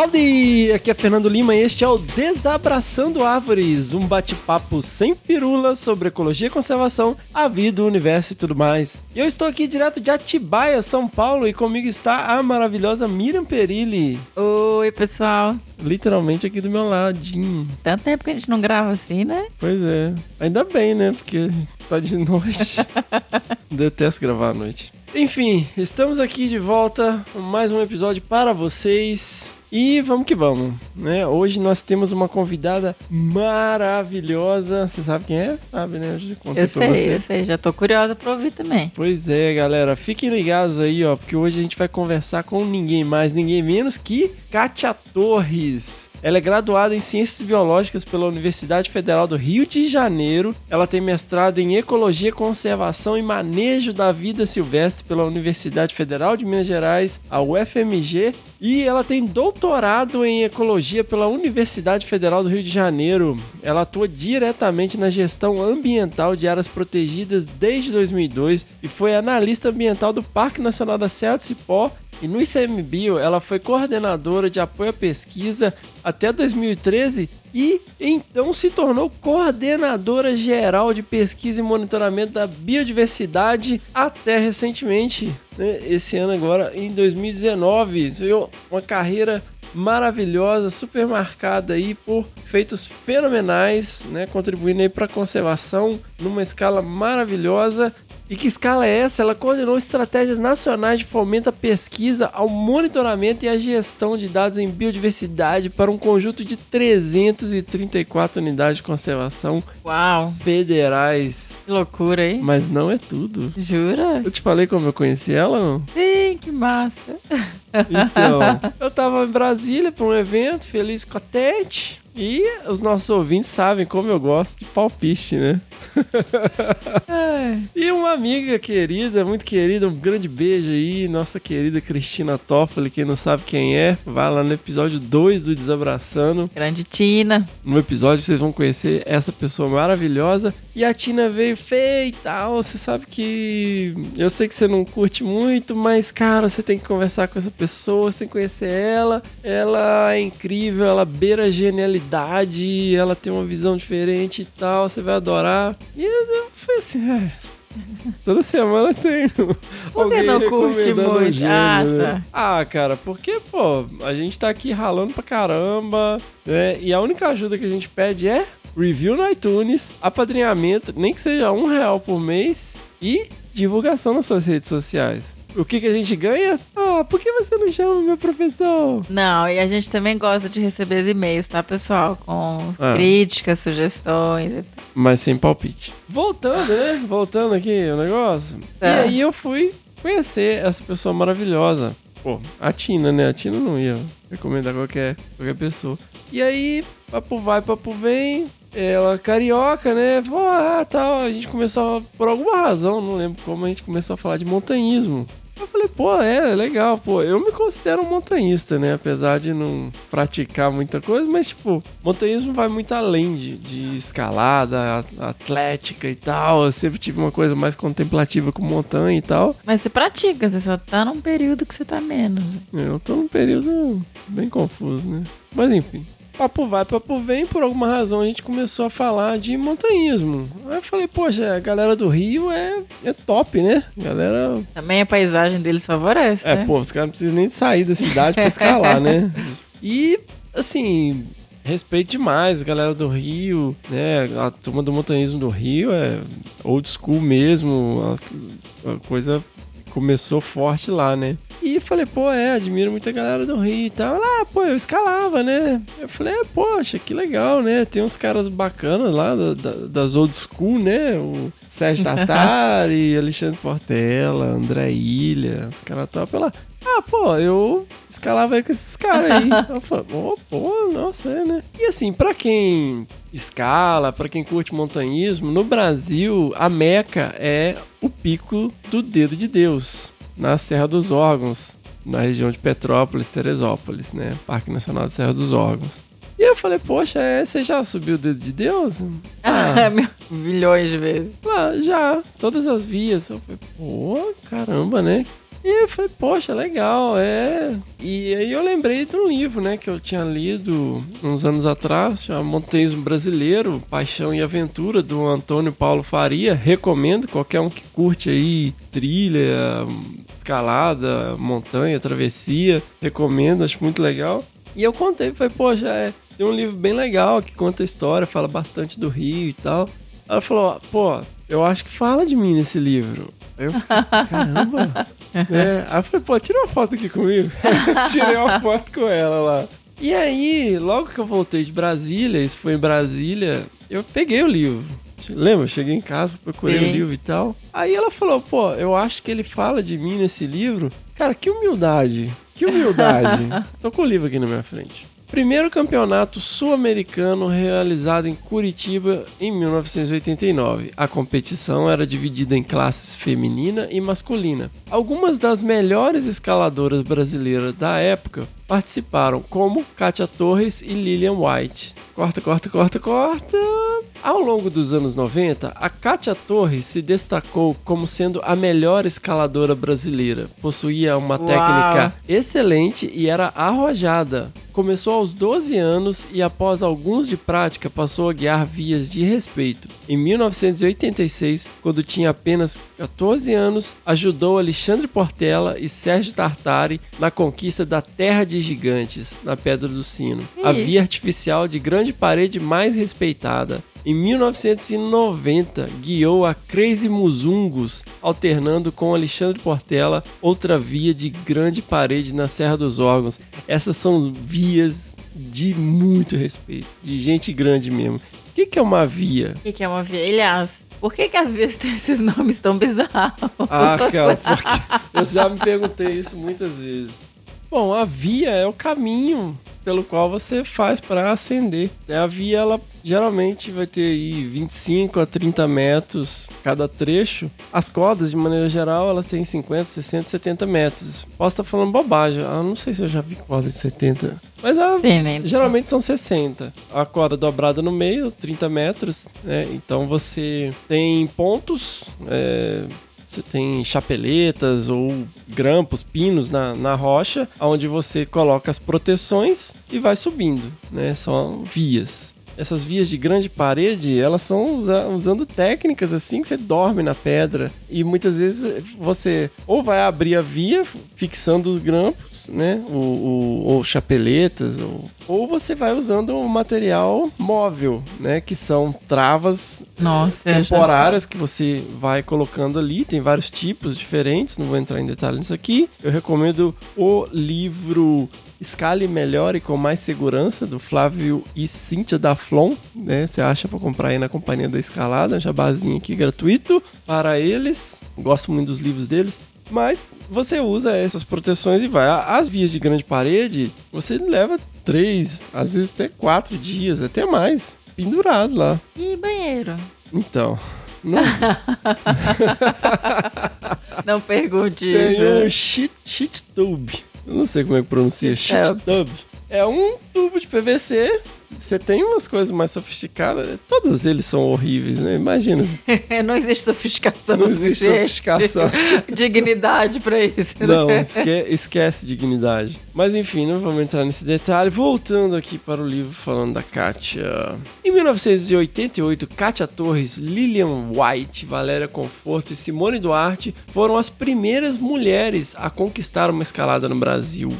Howdy! Aqui é Fernando Lima e este é o Desabraçando Árvores, um bate-papo sem firulas sobre ecologia e conservação, a vida, o universo e tudo mais. E eu estou aqui direto de Atibaia, São Paulo, e comigo está a maravilhosa Miriam Perilli, Oi, pessoal. literalmente aqui do meu ladinho. Tanto tempo que a gente não grava assim, né? Pois é, ainda bem, né? Porque tá de noite. Detesto gravar à noite. Enfim, estamos aqui de volta com mais um episódio para vocês. E vamos que vamos, né? Hoje nós temos uma convidada maravilhosa. Você sabe quem é? Sabe, né? Eu Eu pra você. sei, eu sei. Já tô curiosa pra ouvir também. Pois é, galera. Fiquem ligados aí, ó, porque hoje a gente vai conversar com ninguém mais, ninguém menos que Kátia Torres. Ela é graduada em Ciências Biológicas pela Universidade Federal do Rio de Janeiro. Ela tem mestrado em Ecologia, Conservação e Manejo da Vida Silvestre pela Universidade Federal de Minas Gerais, a UFMG. E ela tem doutorado em Ecologia pela Universidade Federal do Rio de Janeiro. Ela atua diretamente na gestão ambiental de áreas protegidas desde 2002 e foi analista ambiental do Parque Nacional da Serra do Cipó e no ICMBio, ela foi coordenadora de apoio à pesquisa até 2013 e então se tornou coordenadora geral de pesquisa e monitoramento da biodiversidade até recentemente, né? esse ano agora, em 2019. Você viu? Uma carreira maravilhosa, super marcada aí por feitos fenomenais, né, contribuindo aí para a conservação numa escala maravilhosa. E que escala é essa? Ela coordenou estratégias nacionais de fomento à pesquisa, ao monitoramento e à gestão de dados em biodiversidade para um conjunto de 334 unidades de conservação Uau, federais. que loucura, hein? Mas não é tudo. Jura? Eu te falei como eu conheci ela, não? Sim, que massa. Então, eu tava em Brasília para um evento, feliz contente. E os nossos ouvintes sabem como eu gosto de palpite, né? Ai, E uma amiga querida, muito querida, um grande beijo aí, nossa querida Cristina Toffoli, quem não sabe quem é, vai lá no episódio 2 do Desabraçando. grande Tina. No episódio vocês vão conhecer essa pessoa maravilhosa. E a Tina veio feia tal. Você sabe que eu sei que você não curte muito, mas cara, você tem que conversar com essa pessoa, você tem que conhecer ela. Ela é incrível, ela beira a genialidade, ela tem uma visão diferente e tal. Você vai adorar. E eu, fui assim, é. Toda semana tem Por que não curte muito? gênero, Ah, né? tá. Ah, cara, porque, pô, a gente tá aqui ralando pra caramba, né? E a única ajuda que a gente pede é review no iTunes, apadrinhamento, nem que seja um real por mês e divulgação nas suas redes sociais. O que, que a gente ganha? Ah, por que você não chama meu professor? Não, e a gente também gosta de receber e-mails, tá, pessoal? Com Ah. críticas, sugestões e tal. Mas sem palpite. Voltando, né? Voltando aqui o negócio. E É. aí eu fui conhecer essa pessoa maravilhosa. Pô, a Tina, né? A Tina não ia recomendar qualquer, qualquer pessoa. E aí, papo vai, papo vem. Ela carioca, né? Pô, ah, tal. A gente começou, a, por alguma razão, não lembro como, a gente começou a falar de montanhismo. Eu falei, pô, é, legal, pô. Eu me considero um montanhista, né? Apesar de não praticar muita coisa, mas, tipo, montanhismo vai muito além de, de escalada, atlética e tal. Eu sempre tive uma coisa mais contemplativa com montanha e tal. Mas você pratica, você só tá num período que você tá menos. Eu tô num período bem confuso, né? Mas enfim. Papo vai, papo vem, por alguma razão a gente começou a falar de montanhismo. Aí eu falei, poxa, a galera do Rio é, é top, né? A galera Também a paisagem deles favorece, É, né? pô, os caras não precisam nem de sair da cidade pra escalar, né? E, assim, respeito demais a galera do Rio, né? A turma do montanhismo do Rio é old school mesmo, a, a coisa começou forte lá, né? E falei, pô, é, admiro muita galera do Rio e tal. Lá, pô, eu escalava, né? Eu falei, é, poxa, que legal, né? Tem uns caras bacanas lá da- da- das old school, né? O Sérgio Tartari, Alexandre Portela, André Ilha, os caras top lá. Ah, pô, eu escalava aí com esses caras aí. eu falei, oh, pô, nossa, é, né? E assim, pra quem escala, pra quem curte montanhismo, no Brasil, a Meca é o pico do dedo de Deus, na Serra dos Órgãos, na região de Petrópolis, Teresópolis, né? Parque Nacional da Serra dos Órgãos. E eu falei, poxa, é, você já subiu o dedo de Deus? Ah, milhões de vezes. Ah, já, todas as vias. Eu falei, pô, caramba, né? E eu falei, poxa, legal, é. E aí eu lembrei de um livro, né, que eu tinha lido uns anos atrás, chama Montanhismo Brasileiro, Paixão e Aventura, do Antônio Paulo Faria. Recomendo qualquer um que curte aí trilha, escalada, montanha, travessia. Recomendo, acho muito legal. E eu contei, falei, poxa, é, tem um livro bem legal que conta a história, fala bastante do Rio e tal. Ela falou, pô, eu acho que fala de mim nesse livro. Aí eu fiquei, caramba. é, aí eu falei, pô, tira uma foto aqui comigo. Tirei uma foto com ela lá. E aí, logo que eu voltei de Brasília, isso foi em Brasília, eu peguei o livro. Lembra? Eu cheguei em casa, procurei Sim. o livro e tal. Aí ela falou, pô, eu acho que ele fala de mim nesse livro. Cara, que humildade. Que humildade. Tô com o livro aqui na minha frente. Primeiro campeonato sul-americano realizado em Curitiba em 1989. A competição era dividida em classes feminina e masculina. Algumas das melhores escaladoras brasileiras da época participaram, como Katia Torres e Lilian White. Corta, corta, corta, corta. Ao longo dos anos 90, a Kátia Torres se destacou como sendo a melhor escaladora brasileira. Possuía uma Uau. técnica excelente e era arrojada. Começou aos 12 anos e, após alguns de prática, passou a guiar vias de respeito. Em 1986, quando tinha apenas 14 anos, ajudou Alexandre Portela e Sérgio Tartari na conquista da Terra de Gigantes, na Pedra do Sino, a via artificial de grande parede mais respeitada. Em 1990, guiou a Crazy Muzungos, alternando com Alexandre Portela outra via de grande parede na Serra dos Órgãos. Essas são vias de muito respeito, de gente grande mesmo. O que, que é uma via? O que, que é uma via? Aliás, por que, que às vezes tem esses nomes tão bizarros? Ah, cara, porque eu já me perguntei isso muitas vezes. Bom, a via é o caminho pelo qual você faz para ascender. A via, ela geralmente vai ter aí 25 a 30 metros cada trecho. As cordas, de maneira geral, elas têm 50, 60, 70 metros. Posso estar falando bobagem, eu não sei se eu já vi corda de 70. Mas a, né? geralmente são 60. A corda dobrada no meio, 30 metros, né? Então você tem pontos. É, você tem chapeletas ou grampos, pinos na, na rocha, onde você coloca as proteções e vai subindo, né? São vias essas vias de grande parede, elas são usa usando técnicas assim que você dorme na pedra. E muitas vezes você ou vai abrir a via fixando os grampos, né? O, o, ou chapeletas, ou, ou você vai usando um material móvel, né? Que são travas Nossa, temporárias que você vai colocando ali. Tem vários tipos diferentes, não vou entrar em detalhes nisso aqui. Eu recomendo o livro Escale melhor e com mais segurança, do Flávio e Cíntia da Flon, né? Você acha para comprar aí na Companhia da Escalada, jabazinho aqui gratuito para eles. Gosto muito dos livros deles. Mas você usa essas proteções e vai. As vias de grande parede, você leva três, às vezes até quatro dias, até mais, pendurado lá. E banheiro? Então. Não, não pergunte Tem isso. um shit, shit tube. Eu não sei como é que pronuncia. Shit tub. É um tubo de PVC você tem umas coisas mais sofisticadas. Todos eles são horríveis, né? Imagina. não existe sofisticação. Não existe sofisticação. dignidade pra isso. Né? Não, esque esquece dignidade. Mas enfim, não vamos entrar nesse detalhe. Voltando aqui para o livro falando da Kátia. Em 1988, Kátia Torres, Lilian White, Valéria Conforto e Simone Duarte foram as primeiras mulheres a conquistar uma escalada no Brasil.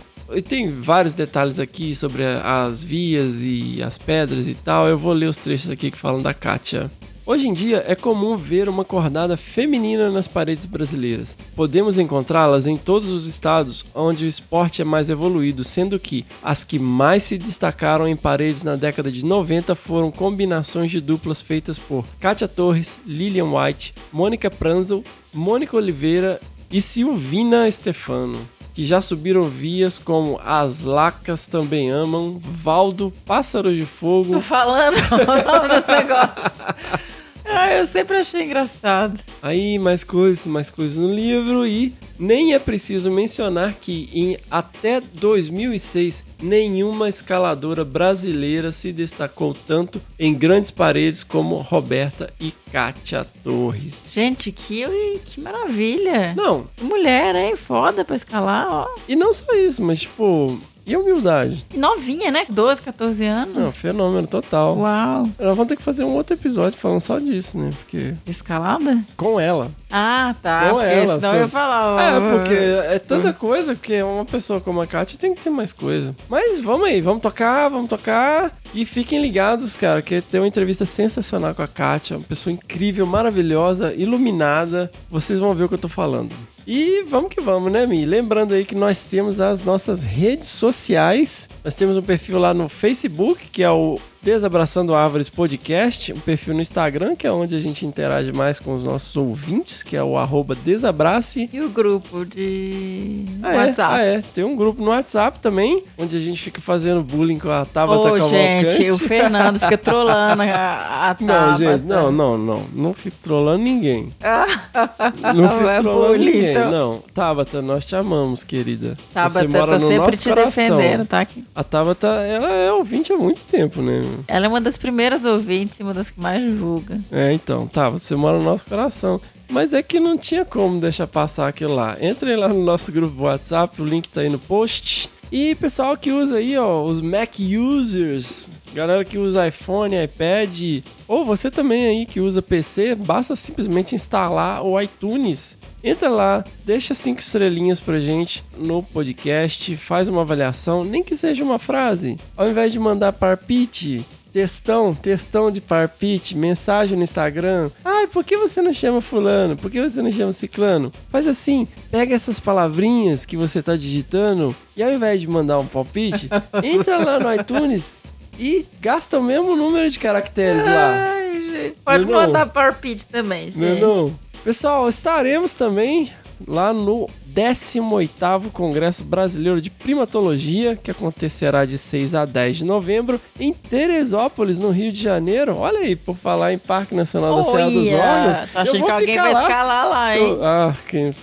Tem vários detalhes aqui sobre as vias e as pedras e tal. Eu vou ler os trechos aqui que falam da Kátia. Hoje em dia é comum ver uma cordada feminina nas paredes brasileiras. Podemos encontrá-las em todos os estados onde o esporte é mais evoluído, sendo que as que mais se destacaram em paredes na década de 90 foram combinações de duplas feitas por Kátia Torres, Lilian White, Mônica Pranzel, Mônica Oliveira e Silvina Stefano que já subiram vias como As Lacas Também Amam, Valdo, Pássaro de Tô Fogo, falando o nome desse negócio. Ah, eu sempre achei engraçado. aí mais coisas, mais coisas no livro e nem é preciso mencionar que em até 2006 nenhuma escaladora brasileira se destacou tanto em grandes paredes como Roberta e Kátia Torres. Gente, que, que maravilha. Não, Que mulher, hein? Foda pra escalar, ó. e não só isso, mas tipo, e humildade? Novinha, né? 12, 14 anos. Não, fenômeno total. Uau. Nós vamos ter que fazer um outro episódio falando só disso, né? Porque. Escalada? Com ela. Ah, tá. Porque ela, senão só- eu ia falar. ó. É, porque é tanta coisa que uma pessoa como a Kátia tem que ter mais coisa. Mas vamos aí, vamos tocar, vamos tocar. E fiquem ligados, cara, que tem uma entrevista sensacional com a Kátia. Uma pessoa incrível, maravilhosa, iluminada. Vocês vão ver o que eu tô falando. E vamos que vamos, né, Mi? Lembrando aí que nós temos as nossas redes sociais. Nós temos um perfil lá no Facebook, que é o Desabraçando Árvores Podcast, um perfil no Instagram, que é onde a gente interage mais com os nossos ouvintes, que é o arroba Desabrace. E o grupo de Ah, é? WhatsApp? Ah, é. Tem um grupo no WhatsApp também, onde a gente fica fazendo bullying com a Tabata Ô, Cavalcante. gente, o Fernando fica trolando a, a Não, Tabata. gente, não, não, não. Não fico trollando ninguém. Não fico é trollando bullying, ninguém. então. Não. Tabata, nós te amamos, querida. Tabata, Você mora tô no sempre te coração. defendendo, tá? aqui. A Tabata, ela é ouvinte há muito tempo, né? Ela é uma das primeiras ouvintes uma das que mais julga. É, então, Tabata, você mora no nosso coração. Mas é que não tinha como deixar passar aquilo lá. Entrem lá no nosso grupo do WhatsApp, o link tá aí no post. E pessoal que usa aí, ó, os Mac users, galera que usa iPhone, iPad, ou você também aí que usa PC, basta simplesmente instalar o iTunes. Entra lá, deixa cinco estrelinhas pra gente no podcast, faz uma avaliação, nem que seja uma frase. Ao invés de mandar parpite, Textão, textão de parpite, mensagem no Instagram. Ai, por que você não chama fulano? Por que você não chama ciclano? Faz assim, pega essas palavrinhas que você tá digitando e ao invés de mandar um palpite, entra lá no iTunes e gasta o mesmo número de caracteres lá. Ai, gente. Pode Não, não. mandar PowerPoint também, gente. Não, é não. Pessoal, estaremos também lá no 18º Congresso Brasileiro de Primatologia, que acontecerá de 6 a 10 de novembro em Teresópolis, no Rio de Janeiro. Olha aí, por falar em Parque Nacional da Serra dos achando eu vou que alguém vai lá. escalar lá, hein? Eu- ah, quem...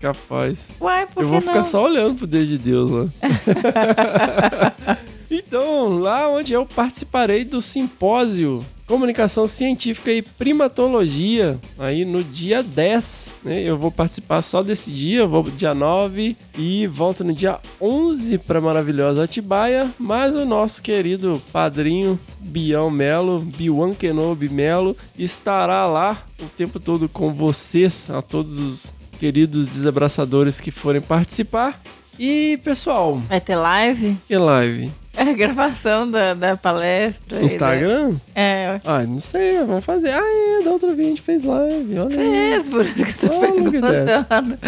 Capaz. Uai, por Eu que vou ficar só olhando pro dedo de Deus lá. então, lá onde eu participarei do simpósio Comunicação Científica e Primatologia, aí no dia 10, né? Eu vou participar só desse dia, vou dia 9 e volto no dia 11 para maravilhosa Atibaia, mas o nosso querido padrinho Bião Melo, Biwan Kenobi Melo, estará lá o tempo todo com vocês, a todos os queridos desabraçadores que forem participar. E pessoal, Vai ter live? e live? É a gravação da, da palestra. Instagram? né? É, Ah, não sei, vamos fazer. Ah, é, da outra vez a gente fez live. Olha fez, por isso que eu tô at perguntando.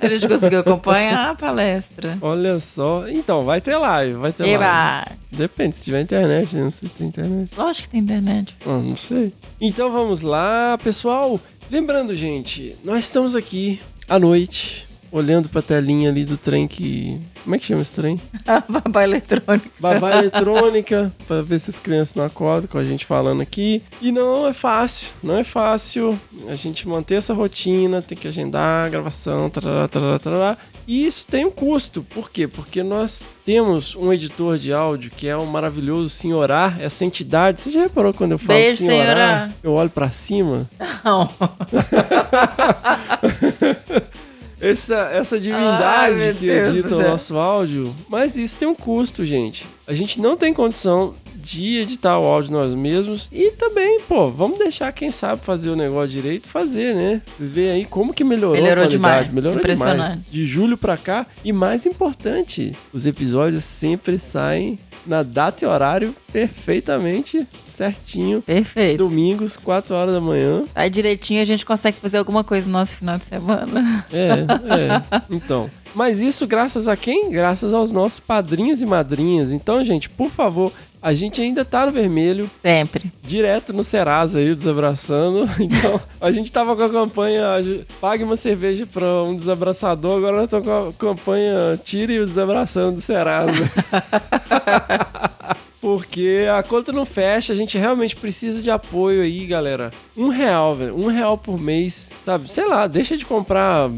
A gente conseguiu acompanhar a palestra. Olha só. Então, vai ter live, vai ter live. Eba! Depende, se tiver internet, né? Não sei se tem internet. Lógico que tem internet. Ah, não sei. Então vamos lá, pessoal. Lembrando, gente, nós estamos aqui à noite, olhando pra telinha ali do trem que. Como é que chama esse trem? Babá eletrônica. Babá eletrônica, pra ver se as crianças não acordam com a gente falando aqui. E não é fácil, não é fácil a gente manter essa rotina, tem que agendar a gravação, tarará, tarará, tarará. E isso tem um custo. Por quê? Porque nós temos um editor de áudio que é o maravilhoso Senhorar, essa entidade. Você já reparou quando eu falo Beijo, Senhorar? Senhorar. Eu olho pra cima? Não. Essa, essa divindade Ai, que edita o nosso áudio. Mas isso tem um custo, gente. A gente não tem condição de editar o áudio nós mesmos. E também, pô, vamos deixar quem sabe fazer o negócio direito fazer, né? Vocês veem aí como que melhorou, Melhorou a qualidade. demais. Melhorou Impressionante. demais. De julho pra cá. E mais importante, os episódios sempre saem na data e horário perfeitamente certinho. Perfeito. Domingos, 4 horas da manhã. Aí direitinho a gente consegue fazer alguma coisa no nosso final de semana. É, é. Então. Mas isso graças a quem? Graças aos nossos padrinhos e madrinhas. Então, gente, por favor, a gente ainda tá no vermelho, Sempre. direto no Serasa aí, o desabraçando. Então, a gente tava com a campanha Pague uma cerveja pra um desabraçador, agora nós estamos com a campanha Tire o desabraçando do Serasa. Porque a conta não fecha, a gente realmente precisa de apoio aí, galera. Um real, velho. Um real por mês, sabe? Sei lá, deixa de comprar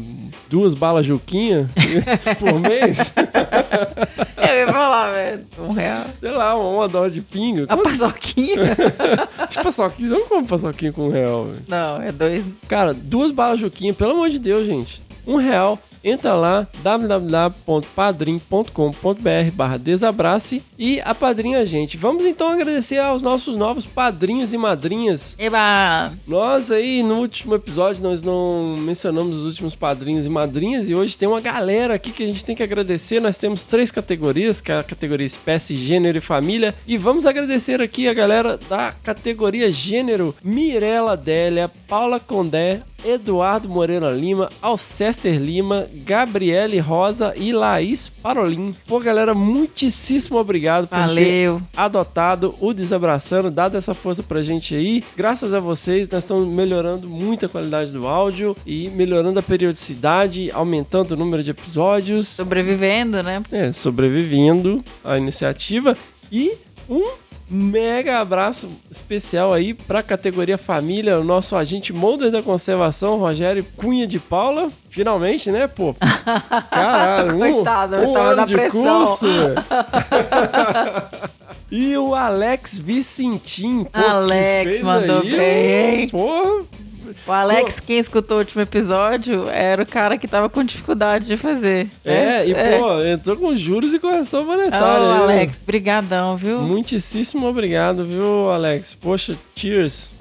duas balas Juquinha por mês. Eu ia falar, velho. Um real. Sei lá, uma, uma dólar de pinga. A paçoquinha? As paçoquinhas, eu não como paçoquinha com um real, velho. Não, é dois. Cara, duas balas Juquinha, pelo amor de Deus, gente. Um real. Entra lá, www.padrim.com.br barra desabrace e apadrinha a gente. Vamos então agradecer aos nossos novos padrinhos e madrinhas. Eba! Nós aí, no último episódio, nós não mencionamos os últimos padrinhos e madrinhas e hoje tem uma galera aqui que a gente tem que agradecer. Nós temos três categorias, que é a categoria espécie, gênero e família. E vamos agradecer aqui a galera da categoria gênero, Mirela Délia, Paula Condé, Eduardo Moreira Lima, Alcester Lima, Gabriele Rosa e Laís Parolin. Pô, galera, muitíssimo obrigado por ter Valeu. adotado o Desabraçando, dado essa força pra gente aí. Graças a vocês, nós estamos melhorando muito a qualidade do áudio e melhorando a periodicidade, aumentando o número de episódios, Sobrevivendo, né? é, sobrevivendo à iniciativa e um mega abraço especial aí pra categoria família, o nosso agente molder da conservação, Rogério Cunha de Paula. Finalmente, né, pô? Caralho, um, Coitado, eu um tava ano na de pressão. curso. e o Alex Vicentim, pô, Alex mandou aí, bem, hein? Pô, O Alex, quem escutou o último episódio, era o cara que tava com dificuldade de fazer. é, né? e pô, entrou com juros e correção monetária. Ô, né? Alex, brigadão, viu? Muitíssimo obrigado, viu, Alex? Poxa, cheers.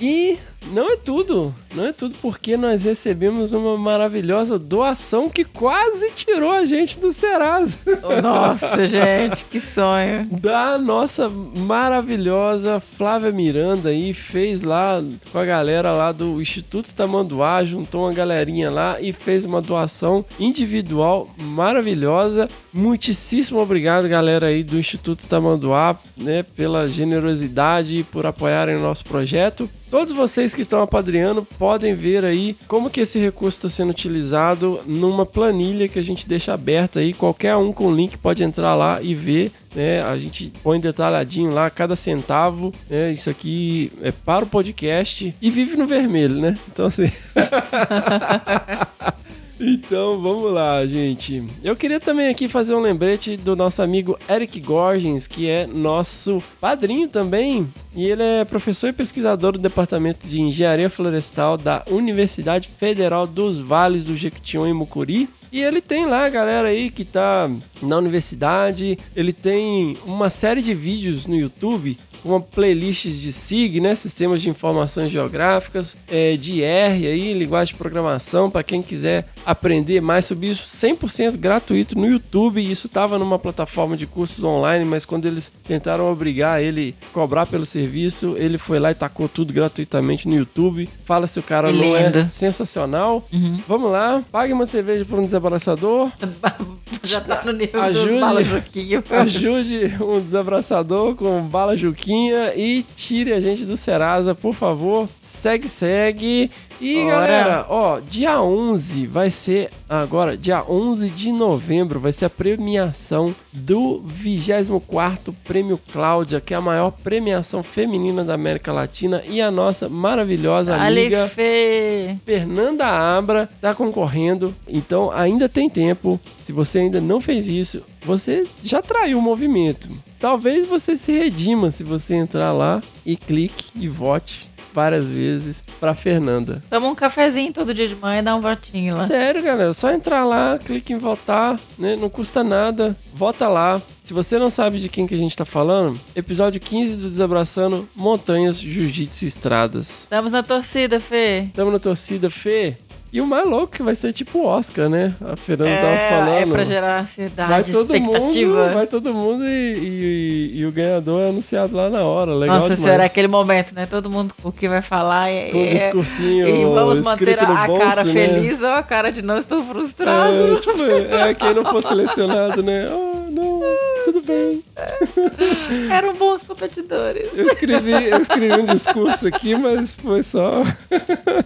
e não é tudo, não é tudo porque nós recebemos uma maravilhosa doação que quase tirou a gente do Serasa. Nossa, gente, que sonho. Da nossa maravilhosa Flávia Miranda aí, fez lá com a galera lá do Instituto Tamanduá, juntou uma galerinha lá e fez uma doação individual maravilhosa. Muitíssimo obrigado, galera aí do Instituto Tamanduá, né, pela generosidade e por apoiarem o nosso projeto. Todos vocês que estão apadrinhando podem ver aí como que esse recurso está sendo utilizado numa planilha que a gente deixa aberta aí. Qualquer um com link pode entrar lá e ver. Né? A gente põe detalhadinho lá cada centavo. Né? Isso aqui é para o podcast e vive no vermelho, né? Então assim. Então vamos lá, gente. Eu queria também aqui fazer um lembrete do nosso amigo Eric Gorgens, que é nosso padrinho também. E ele é professor e pesquisador do Departamento de Engenharia Florestal da Universidade Federal dos Vales do Jequitinhonha e Mucuri. E ele tem lá a galera aí que tá na universidade. Ele tem uma série de vídeos no YouTube uma playlist de SIG, né? Sistemas de Informações Geográficas, é, de R aí, linguagem de programação, para quem quiser aprender mais sobre isso, 100% gratuito no YouTube. Isso estava numa plataforma de cursos online, mas quando eles tentaram obrigar ele a cobrar pelo serviço, ele foi lá e tacou tudo gratuitamente no YouTube. Fala se o cara Que não é lindo. sensacional. Vamos lá, pague uma cerveja para um desembaraçador. Já tá no nível Ajude. dos balas Juquinha. Ajude um desabraçador com bala Juquinha e tire a gente do Serasa, por favor. Segue, segue. E Ora. galera, ó, dia 11 vai ser agora, dia 11 de novembro, vai ser a premiação do 24º Prêmio Cláudia, que é a maior premiação feminina da América Latina e a nossa maravilhosa amiga Ali, Fê. Fernanda Abra tá concorrendo, então ainda tem tempo. Se você ainda não fez isso, você já traiu o movimento. Talvez você se redima se você entrar lá e clique e vote várias vezes pra Fernanda. Toma um cafezinho todo dia de manhã e dá um votinho lá. Sério, galera, só entrar lá, clique em votar, né? Não custa nada. Vota lá. Se você não sabe de quem que a gente tá falando, episódio 15 do Desabraçando Montanhas, Jiu-Jitsu e Estradas. Estamos na torcida, Fê. Tamo na torcida, Fê. E o mais louco que vai ser tipo o Oscar, né? A Fernanda tava É, falando. é pra gerar vai ansiedade, todo expectativa. mundo, vai todo mundo e, e- e o ganhador é anunciado lá na hora. Legal Nossa demais. senhora, é aquele momento, né? Todo mundo o que vai falar é. Com o é- discursinho E vamos manter a, bolso, cara né? feliz ou a cara de não estou frustrado. É, tipo, é quem não for selecionado, né? Oh, não, tudo bem. Eram bons competidores. Eu escrevi, eu escrevi um discurso aqui, mas foi só.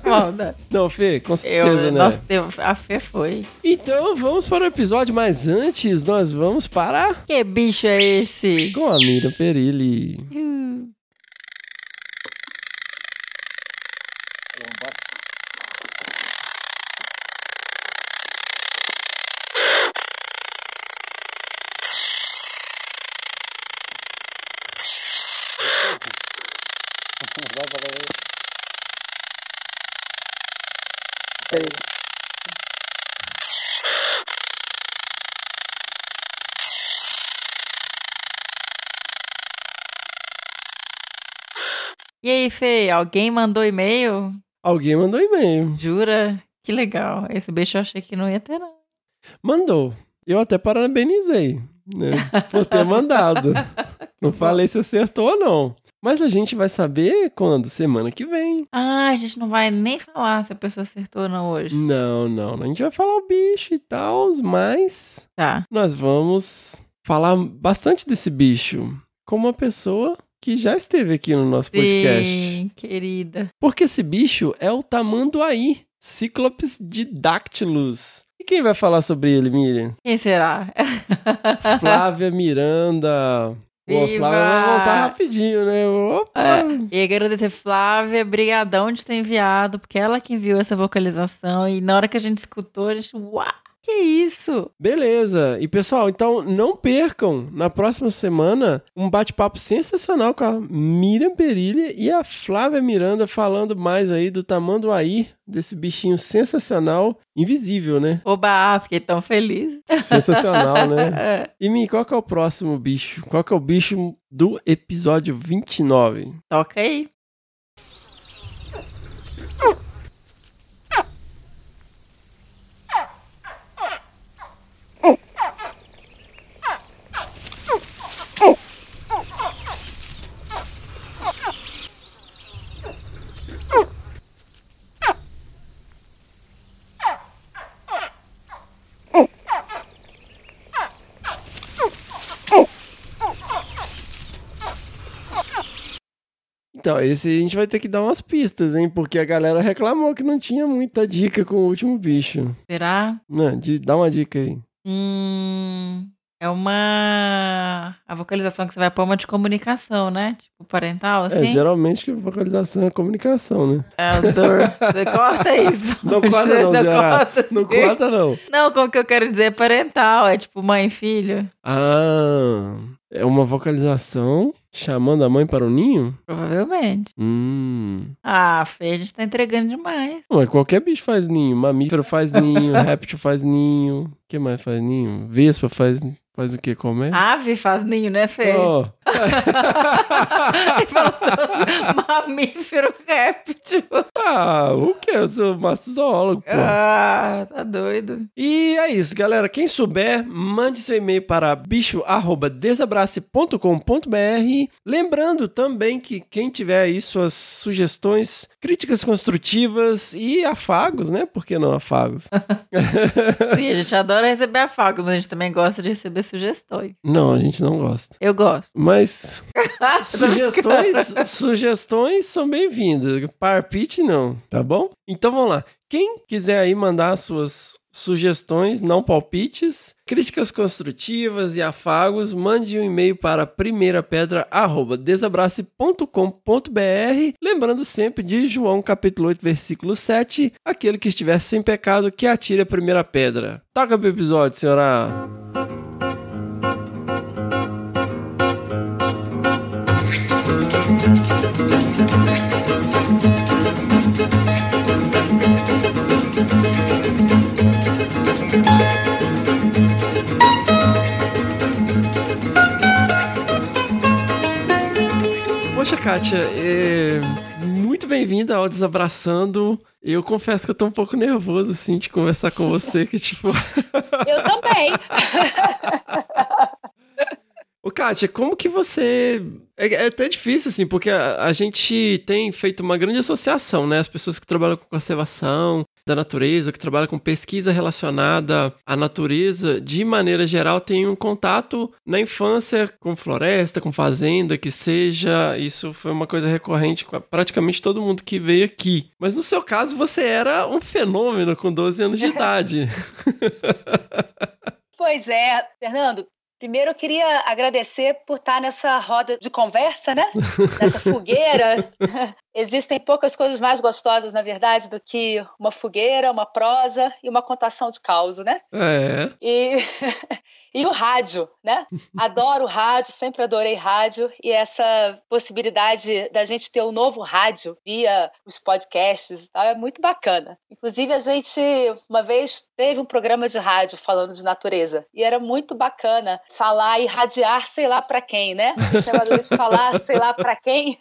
Foda. Não, Fê, com certeza, né? nossa, eu- a Fê foi. Então vamos para o episódio, mas antes nós vamos para. Que bicho é esse? Com a Miriam Perilli. Uh, E aí, Fê, alguém mandou e-mail? Alguém mandou e-mail. Jura? Que legal. Esse bicho eu achei que não ia ter, não. Mandou. Eu até parabenizei, né? Por ter mandado. Não falei se acertou ou não. Mas a gente vai saber quando? Semana que vem. Ah, a gente não vai nem falar se a pessoa acertou ou não hoje. Não, não. A gente vai falar o bicho e tal, mas Tá. nós vamos falar bastante desse bicho com uma pessoa que já esteve aqui no nosso podcast. Sim, querida. Porque esse bicho é o tamanduaí, Cyclops didactylus. E quem vai falar sobre ele, Miriam? Quem será? Flávia Miranda. Pô, Viva! Flávia vai voltar rapidinho, né? Opa! É, e agradecer Flávia, brigadão de ter enviado, porque ela que enviou essa vocalização. E na hora que a gente escutou, a gente, uau, que isso? Beleza. E pessoal, então não percam na próxima semana um bate-papo sensacional com a Miriam Perilha e a Flávia Miranda falando mais aí do tamanduaí, desse bichinho sensacional, invisível, né? Oba, fiquei tão feliz. Sensacional, né? É, E Mi, qual que é o próximo bicho? Qual que é o bicho do episódio 29? toca aí. Então, esse a gente vai ter que dar umas pistas, hein? Porque a galera reclamou que não tinha muita dica com o último bicho. Será? Né? De, dá uma dica aí. Hum, é uma. A vocalização que você vai pôr é uma de comunicação, né? Tipo parental, É, assim. geralmente vocalização é comunicação, né? É, dor. Você corta isso. Não corta não, Zé corta, Não corta não. Não, como que eu quero dizer parental? É tipo mãe e filho? Ah, é uma vocalização chamando a mãe para o ninho? Provavelmente. Hum. Ah, Fê, a gente tá entregando demais. Mas qualquer bicho faz ninho. Mamífero faz ninho, réptil faz ninho. O que mais faz ninho? Vespa faz, faz o quê? Comer? Ave faz ninho, né, Fê? Oh, mamífero réptil. ah, o que? Eu sou mastozoólogo, pô. Ah, tá doido. E é isso, galera. Quem souber, mande seu e-mail para bicho@desabrace.com.br. Lembrando também que quem tiver aí suas sugestões, críticas construtivas e afagos, né? Por que não afagos? Sim, a gente adora receber afagos, mas a gente também gosta de receber sugestões. não, a gente não gosta. Eu gosto. Mas sugestões, sugestões são bem-vindas. Parpite não, tá bom? Então vamos lá. Quem quiser aí mandar suas sugestões, não palpites, críticas construtivas e afagos, mande um e-mail para primeirapedra@desabrace.com.br, lembrando sempre de João capítulo 8, versículo 7, aquele que estiver sem pecado que atire a primeira pedra. Toca pro episódio, senhora. Kátia, é, muito bem-vinda ao Desabraçando. Eu confesso que eu tô um pouco nervoso, assim, de conversar com você, que tipo... Eu também. Ô, Kátia, como que você. É, é até difícil, assim, porque a, a gente tem feito uma grande associação, né? As pessoas que trabalham com conservação da natureza, que trabalha com pesquisa relacionada à natureza, de maneira geral, tem um contato na infância com floresta, com fazenda, que seja. Isso foi uma coisa recorrente com praticamente todo mundo que veio aqui. Mas no seu caso, você era um fenômeno com 12 anos de idade. Pois é, Fernando. Primeiro eu queria agradecer por estar nessa roda de conversa, né? Nessa fogueira. Existem poucas coisas mais gostosas, na verdade, do que uma fogueira, uma prosa e uma contação de causa, né? É. E, e o rádio, né? Adoro rádio, sempre adorei rádio e essa possibilidade da gente ter um novo rádio via os podcasts e tal é muito bacana. Inclusive, a gente uma vez teve um programa de rádio falando de natureza e era muito bacana falar e radiar, sei lá para quem, né? Gente falar, sei lá para quem,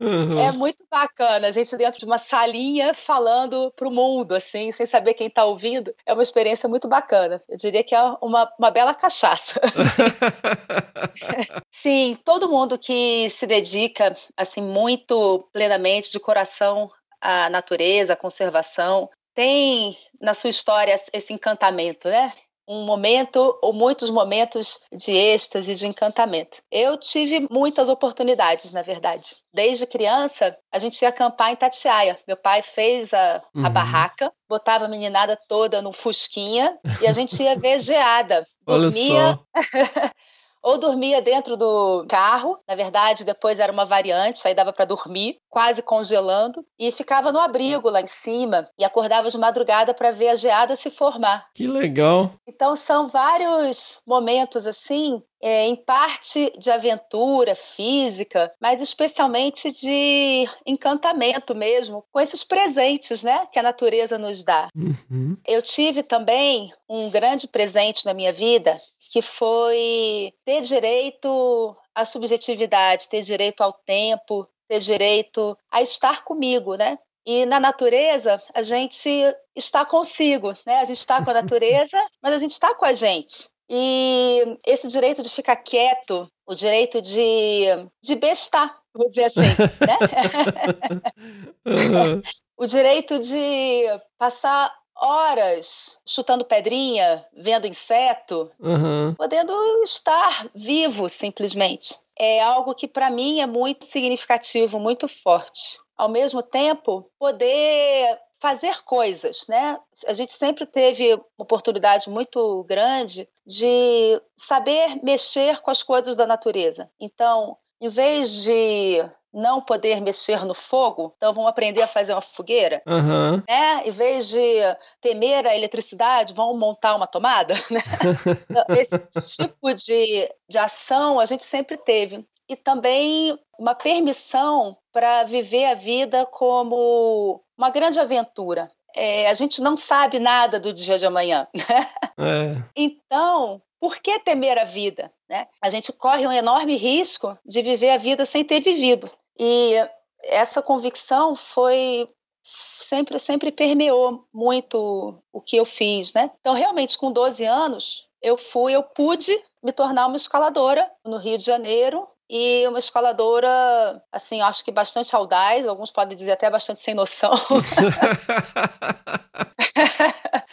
Uhum. é muito bacana. A gente dentro de uma salinha falando para o mundo, assim, sem saber quem está ouvindo. É uma experiência muito bacana. Eu diria que é uma, uma bela cachaça. Sim, todo mundo que se dedica assim muito plenamente, de coração, à natureza, à conservação, tem na sua história esse encantamento, né? Um momento ou muitos momentos de êxtase, de encantamento. Eu tive muitas oportunidades, na verdade. Desde criança, a gente ia acampar em Tatiaia. Meu pai fez a, a Uhum. barraca, botava a meninada toda no fusquinha e a gente ia ver geada. Olha Dormia só. ou dormia dentro do carro, na verdade, depois era uma variante, aí dava para dormir, quase congelando, e ficava no abrigo lá em cima e acordava de madrugada para ver a geada se formar. Que legal. Então são vários momentos assim, é, em parte de aventura física, mas especialmente de encantamento mesmo, com esses presentes, né, que a natureza nos dá. Uhum. Eu tive também um grande presente na minha vida, que foi ter direito à subjetividade, ter direito ao tempo, ter direito a estar comigo, né? E na natureza, a gente está consigo, né? A gente está com a natureza, mas a gente está com a gente. E esse direito de ficar quieto, o direito de, de bestar, vou dizer assim, né? Uhum. o direito de passar horas chutando pedrinha, vendo inseto, Uhum. podendo estar vivo simplesmente. É algo que para mim é muito significativo, muito forte. Ao mesmo tempo, poder fazer coisas, né? A gente sempre teve uma oportunidade muito grande de saber mexer com as coisas da natureza. Então, em vez de não poder mexer no fogo, então vamos aprender a fazer uma fogueira, Uhum. né? Em vez de temer a eletricidade, vão montar uma tomada. Né? Então, Esse tipo de, de ação a gente sempre teve. E também uma permissão para viver a vida como uma grande aventura. É, a gente não sabe nada do dia de amanhã. Né? É. Então, por que temer a vida? Né? A gente corre um enorme risco de viver a vida sem ter vivido. E essa convicção foi sempre sempre permeou muito o que eu fiz, né? Então, realmente com 12 anos, eu fui, eu pude me tornar uma escaladora no Rio de Janeiro e uma escaladora, assim, acho que bastante audaz, alguns podem dizer até bastante sem noção.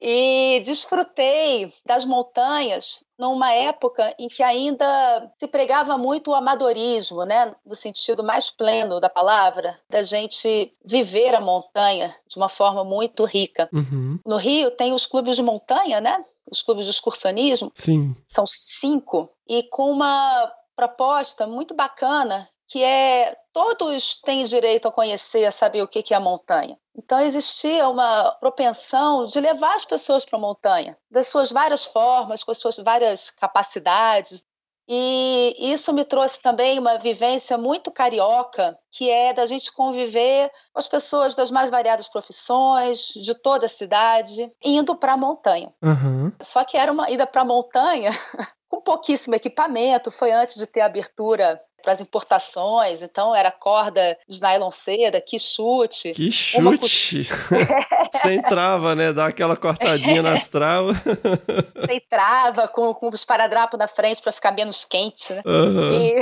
e desfrutei das montanhas numa época em que ainda se pregava muito o amadorismo, né, no sentido mais pleno da palavra, da gente viver a montanha de uma forma muito rica. Uhum. No Rio tem os clubes de montanha, né? Os clubes de excursionismo, Sim. são cinco, e com uma proposta muito bacana que é todos têm direito a conhecer, a saber o que é a montanha. Então existia uma propensão de levar as pessoas para a montanha, das suas várias formas, com as suas várias capacidades. E isso me trouxe também uma vivência muito carioca, que é da gente conviver com as pessoas das mais variadas profissões, de toda a cidade, indo para a montanha. Uhum. Só que era uma ida para a montanha com pouquíssimo equipamento, foi antes de ter abertura para as importações. Então era corda de nylon seda, que chute. Que chute! Sem trava, né? Dá aquela cortadinha nas travas. Sem trava, com, com os paradrapos na frente para ficar menos quente, né? Aham. E,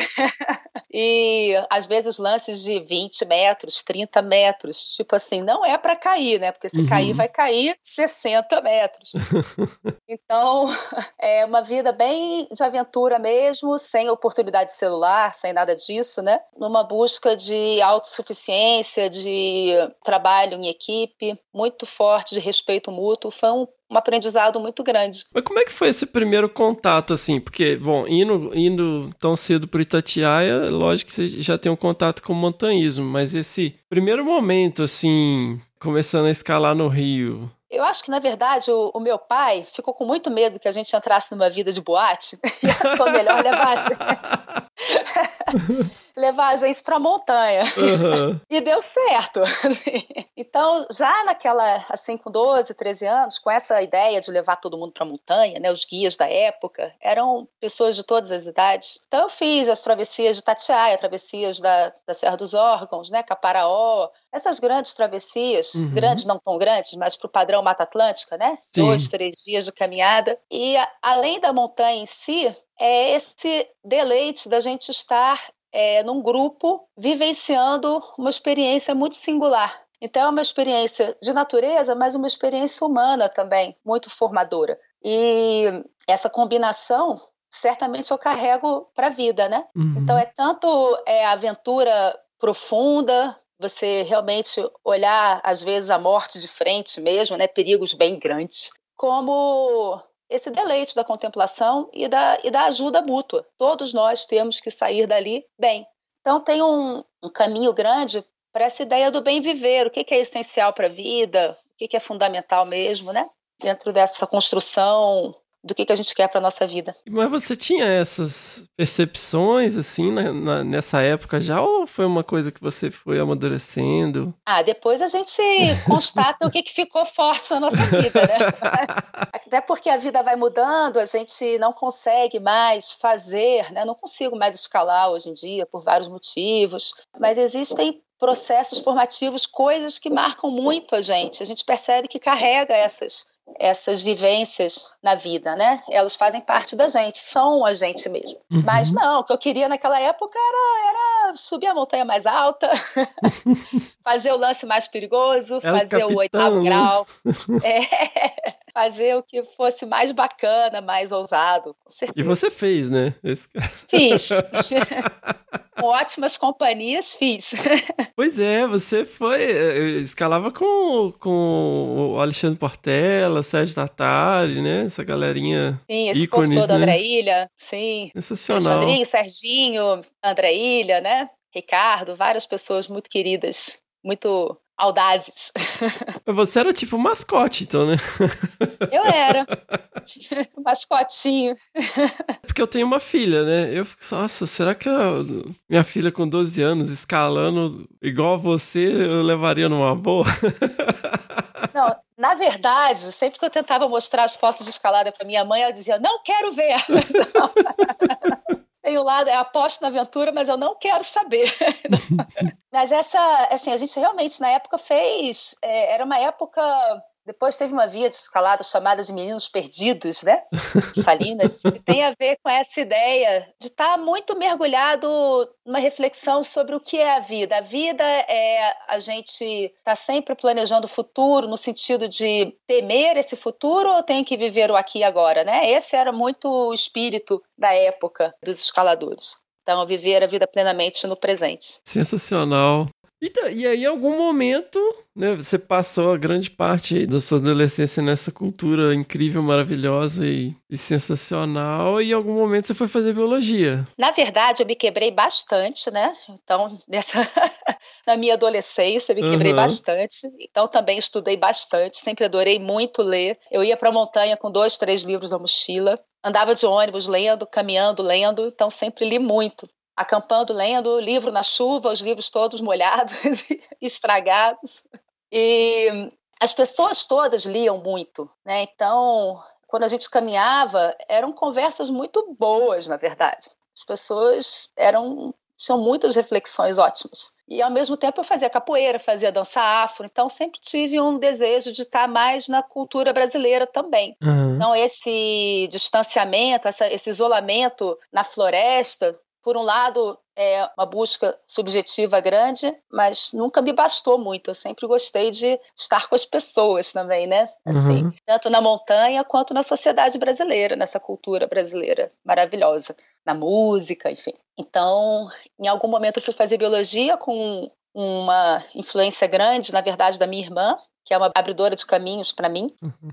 e às vezes lances de 20 metros, 30 metros. Tipo assim, não é para cair, né? Porque se Uhum. cair, vai cair 60 metros. Então, é uma vida bem de aventura mesmo, sem oportunidade de celular, sem nada disso, né? Numa busca de autossuficiência, de trabalho em equipe, muito forte, de respeito mútuo. Foi um, um aprendizado muito grande. Mas como é que foi esse primeiro contato, assim? Porque, bom, indo, indo tão cedo pro Itatiaia, lógico que você já tem um contato com o montanhismo, mas esse primeiro momento, assim, começando a escalar no Rio. Eu acho que, na verdade, o, o meu pai ficou com muito medo que a gente entrasse numa vida de boate e achou melhor levar, levar a gente pra montanha. Aham. E deu certo. Então, já naquela, assim, com 12, 13 anos, com essa ideia de levar todo mundo para a montanha, né, os guias da época eram pessoas de todas as idades. Então, eu fiz as travessias de Tatiaia, travessias da, da Serra dos Órgãos, né, Caparaó, essas grandes travessias, Uhum. grandes, não tão grandes, mas para o padrão Mata Atlântica, né? Sim. Dois, três dias de caminhada. E, a- além da montanha em si, é esse deleite da gente estar é, num grupo vivenciando uma experiência muito singular. Então, é uma experiência de natureza, mas uma experiência humana também, muito formadora. E essa combinação, certamente eu carrego para a vida, né? Uhum. Então, é tanto é, aventura profunda, você realmente olhar, às vezes, a morte de frente mesmo, né? Perigos bem grandes, como esse deleite da contemplação e da, e da ajuda mútua. Todos nós temos que sair dali bem. Então, tem um, um caminho grande para essa ideia do bem viver, o que, que é essencial para a vida, o que, que é fundamental mesmo, né? Dentro dessa construção do que, que a gente quer para nossa vida. Mas você tinha essas percepções, assim, na- na- nessa época já? Ou foi uma coisa que você foi amadurecendo? Ah, depois a gente constata o que, que ficou forte na nossa vida, né? Até porque a vida vai mudando, a gente não consegue mais fazer, né? Não consigo mais escalar hoje em dia por vários motivos, mas existem processos formativos, coisas que marcam muito a gente. A gente percebe que carrega essas essas vivências na vida, né? Elas fazem parte da gente, são a gente mesmo. Uhum. Mas não, o que eu queria naquela época era, era subir a montanha mais alta, fazer o lance mais perigoso, o fazer o capitão, oitavo né? grau, é, fazer o que fosse mais bacana, mais ousado, com E certeza. você fez, né? Esse- Fiz. com ótimas companhias, fiz. Pois é, você foi. eh, Escalava com, com o Alexandre Portela, Sérgio Tatari, né? Essa galerinha Sim, esse Ícones, povo todo, né? André Ilha, sim. sensacional. Alexandrinho, Serginho, André Ilha, né? Ricardo, várias pessoas muito queridas, muito audazes. Você era tipo mascote, então, né? Eu era. Mascotinho. Porque eu tenho uma filha, né? Eu fico, nossa, será que minha filha com 12 anos escalando igual a você, eu levaria numa boa? Não, na verdade, sempre que eu tentava mostrar as fotos de escalada para minha mãe, ela dizia: Não quero ver. Não. Tem um lado, é aposto na aventura, mas eu não quero saber. mas essa, assim, a gente realmente na época fez. é, era uma época. Depois teve uma via de escalada chamada de Meninos Perdidos, né? Salinas, que tem a ver com essa ideia de estar muito mergulhado numa reflexão sobre o que é a vida. A vida é a gente estar sempre planejando o futuro no sentido de temer esse futuro ou tem que viver o aqui e agora, né? Esse era muito o espírito da época dos escaladores. Então, viver a vida plenamente no presente. Sensacional. E, tá- e aí, em algum momento, né, você passou a grande parte da sua adolescência nessa cultura incrível, maravilhosa e, e sensacional, e em algum momento você foi fazer biologia. Na verdade, eu me quebrei bastante, né? Então, nessa, na minha adolescência, eu me quebrei Uhum. bastante. Então, também estudei bastante, sempre adorei muito ler. Eu ia para a montanha com dois, três livros na mochila, andava de ônibus lendo, caminhando, lendo, então sempre li muito. Acampando, lendo, livro na chuva, os livros todos molhados estragados. E as pessoas todas liam muito, né? Então, quando a gente caminhava, eram conversas muito boas, na verdade. As pessoas eram tinham muitas reflexões ótimas. E ao mesmo tempo eu fazia capoeira, fazia dança afro, então sempre tive um desejo de estar mais na cultura brasileira também. Aham. Então esse distanciamento, essa- esse isolamento na floresta, por um lado é uma busca subjetiva grande, mas nunca me bastou muito. Eu sempre gostei de estar com as pessoas também, né? Assim, Uhum. tanto na montanha quanto na sociedade brasileira, nessa cultura brasileira maravilhosa, na música, enfim. Então, em algum momento eu fui fazer biologia com uma influência grande, na verdade, da minha irmã, que é uma abridora de caminhos para mim.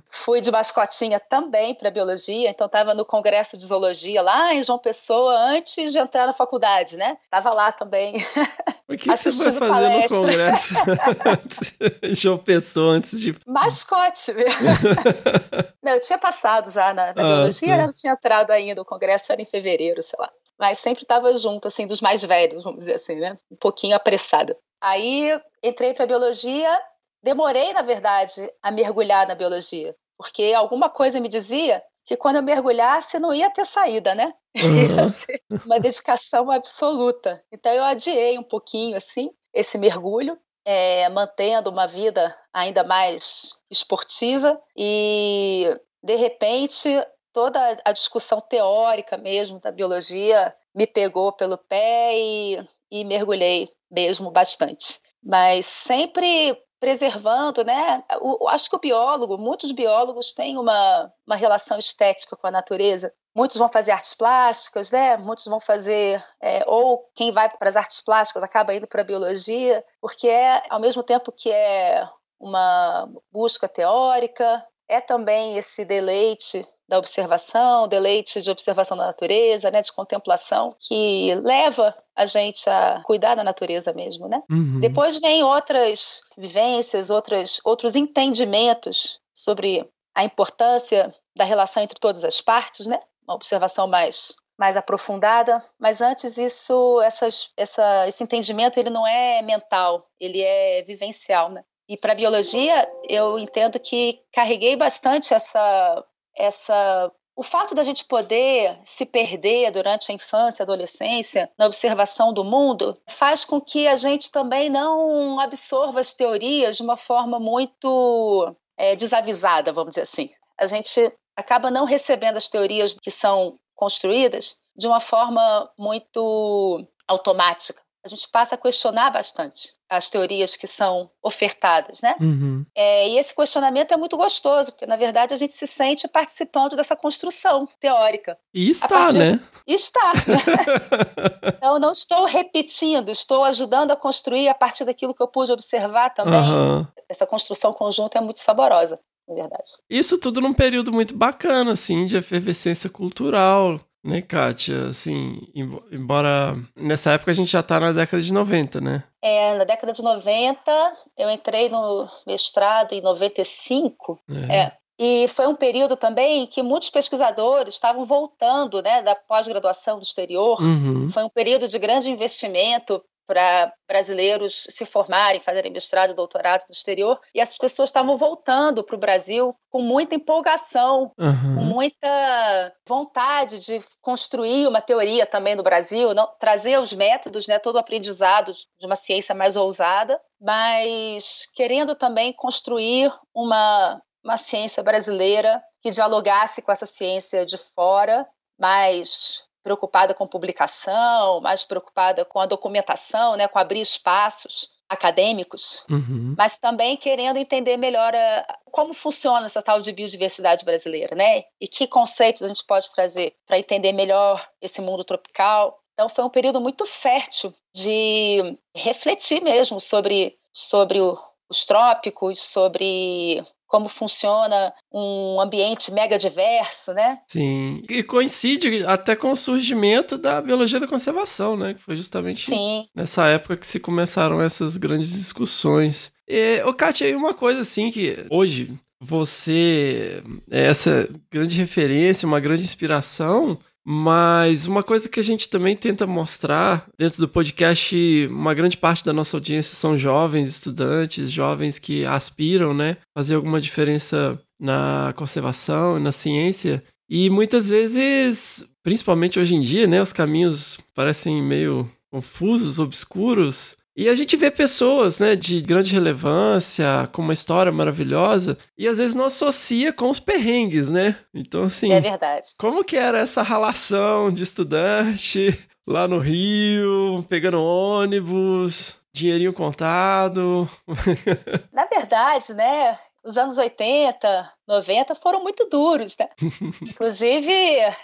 Fui de mascotinha também para biologia, então estava no congresso de zoologia lá em João Pessoa antes de entrar na faculdade, né? Tava lá também. O que você Assistindo fazer no palestra. congresso? antes- João Pessoa antes de. Mascote mesmo. Não, eu tinha passado já na, na Ah, biologia, tá. né? não tinha entrado ainda. O congresso era em fevereiro, sei lá. Mas sempre estava junto, assim, dos mais velhos, vamos dizer assim, né? Um pouquinho apressada. Aí entrei para biologia, demorei, na verdade, a mergulhar na biologia, porque alguma coisa me dizia que quando eu mergulhasse não ia ter saída, né? Ia Aham. ser uma dedicação absoluta. Então eu adiei um pouquinho, assim, esse mergulho, é, mantendo uma vida ainda mais esportiva e, de repente, toda a discussão teórica mesmo da biologia me pegou pelo pé e, e mergulhei mesmo bastante. Mas sempre preservando, né? O, acho que o biólogo, muitos biólogos têm uma, uma relação estética com a natureza. Muitos vão fazer artes plásticas, né? Muitos vão fazer, é, ou quem vai para as artes plásticas acaba indo para a biologia, porque é, ao mesmo tempo que é uma busca teórica, é também esse deleite da observação, deleite de observação da natureza, né, de contemplação, que leva a gente a cuidar da natureza mesmo, né? Uhum. Depois vem outras vivências, outras, outros entendimentos sobre a importância da relação entre todas as partes, né? Uma observação mais mais aprofundada, mas antes isso, essas, essa, esse entendimento ele não é mental, ele é vivencial, né? E para biologia eu entendo que carreguei bastante essa essa o fato da gente poder se perder durante a infância, adolescência, na observação do mundo, faz com que a gente também não absorva as teorias de uma forma muito é, desavisada, vamos dizer assim. A gente acaba não recebendo as teorias que são construídas de uma forma muito automática. A gente passa a questionar bastante as teorias que são ofertadas, né? Uhum. É, e esse questionamento é muito gostoso, porque na verdade a gente se sente participando dessa construção teórica. E está, partir- né? E está. então, eu não estou repetindo, estou ajudando a construir a partir daquilo que eu pude observar também. Aham. Essa construção conjunta é muito saborosa, na verdade. Isso tudo num período muito bacana, assim, de efervescência cultural, né, Kátia? Assim, embo- embora nessa época a gente já tá na década de 90, né? É, na década de 90, eu entrei no mestrado em 95, É. E foi um período também que muitos pesquisadores estavam voltando né, da pós-graduação do exterior. Uhum. Foi um período de grande investimento para brasileiros se formarem, fazerem mestrado doutorado no exterior. E essas pessoas estavam voltando para o Brasil com muita empolgação, com Aham. muita vontade de construir uma teoria também no Brasil, não, trazer os métodos, né, todo o aprendizado de uma ciência mais ousada, mas querendo também construir uma, uma ciência brasileira que dialogasse com essa ciência de fora, mais preocupada com publicação, mais preocupada com a documentação, né, com abrir espaços acadêmicos, Uhum. mas também querendo entender melhor a, como funciona essa tal de biodiversidade brasileira, né? E que conceitos a gente pode trazer para entender melhor esse mundo tropical. Então foi um período muito fértil de refletir mesmo sobre, sobre o, os trópicos, sobre como funciona um ambiente mega diverso, né? Sim. E coincide até com o surgimento da biologia da conservação, né? Que foi justamente Sim. nessa época que se começaram essas grandes discussões. E, ô, Kátia, uma coisa assim que hoje você é essa grande referência, uma grande inspiração, mas uma coisa que a gente também tenta mostrar dentro do podcast, uma grande parte da nossa audiência são jovens estudantes, jovens que aspiram, né, fazer alguma diferença na conservação, na ciência, e muitas vezes, principalmente hoje em dia, né, os caminhos parecem meio confusos, obscuros. E a gente vê pessoas, né, de grande relevância, com uma história maravilhosa, e às vezes não associa com os perrengues, né? Então, assim. É verdade. Como que era essa relação de estudante lá no Rio, pegando ônibus, dinheirinho contado? Na verdade, né? Os anos 80, 90 foram muito duros, né? Inclusive,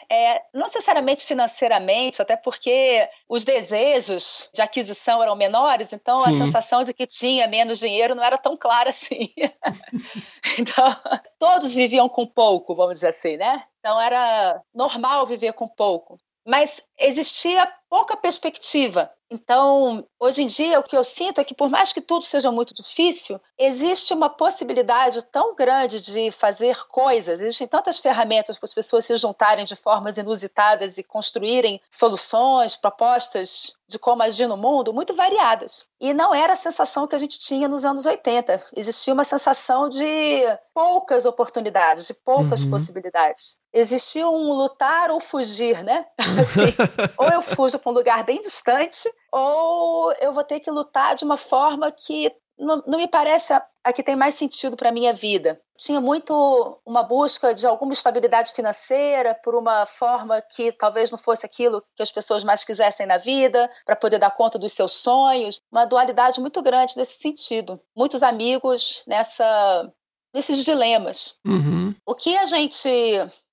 é, não necessariamente financeiramente, até porque os desejos de aquisição eram menores, então Sim. a sensação de que tinha menos dinheiro não era tão clara assim. então, todos viviam com pouco, vamos dizer assim, né? Então era normal viver com pouco. Mas existia pouca perspectiva. Então, hoje em dia, o que eu sinto é que, por mais que tudo seja muito difícil, existe uma possibilidade tão grande de fazer coisas, existem tantas ferramentas para as pessoas se juntarem de formas inusitadas e construírem soluções, propostas de como agir no mundo, muito variadas. E não era a sensação que a gente tinha nos anos 80. Existia uma sensação de poucas oportunidades, de poucas Uhum. possibilidades. Existia um lutar ou fugir, né? Assim, ou eu fujo para um lugar bem distante, ou eu vou ter que lutar de uma forma que não, não me parece a, a que tem mais sentido para a minha vida. Tinha muito uma busca de alguma estabilidade financeira, por uma forma que talvez não fosse aquilo que as pessoas mais quisessem na vida, para poder dar conta dos seus sonhos. Uma dualidade muito grande nesse sentido. Muitos amigos nessa, nesses dilemas. Uhum. O que a gente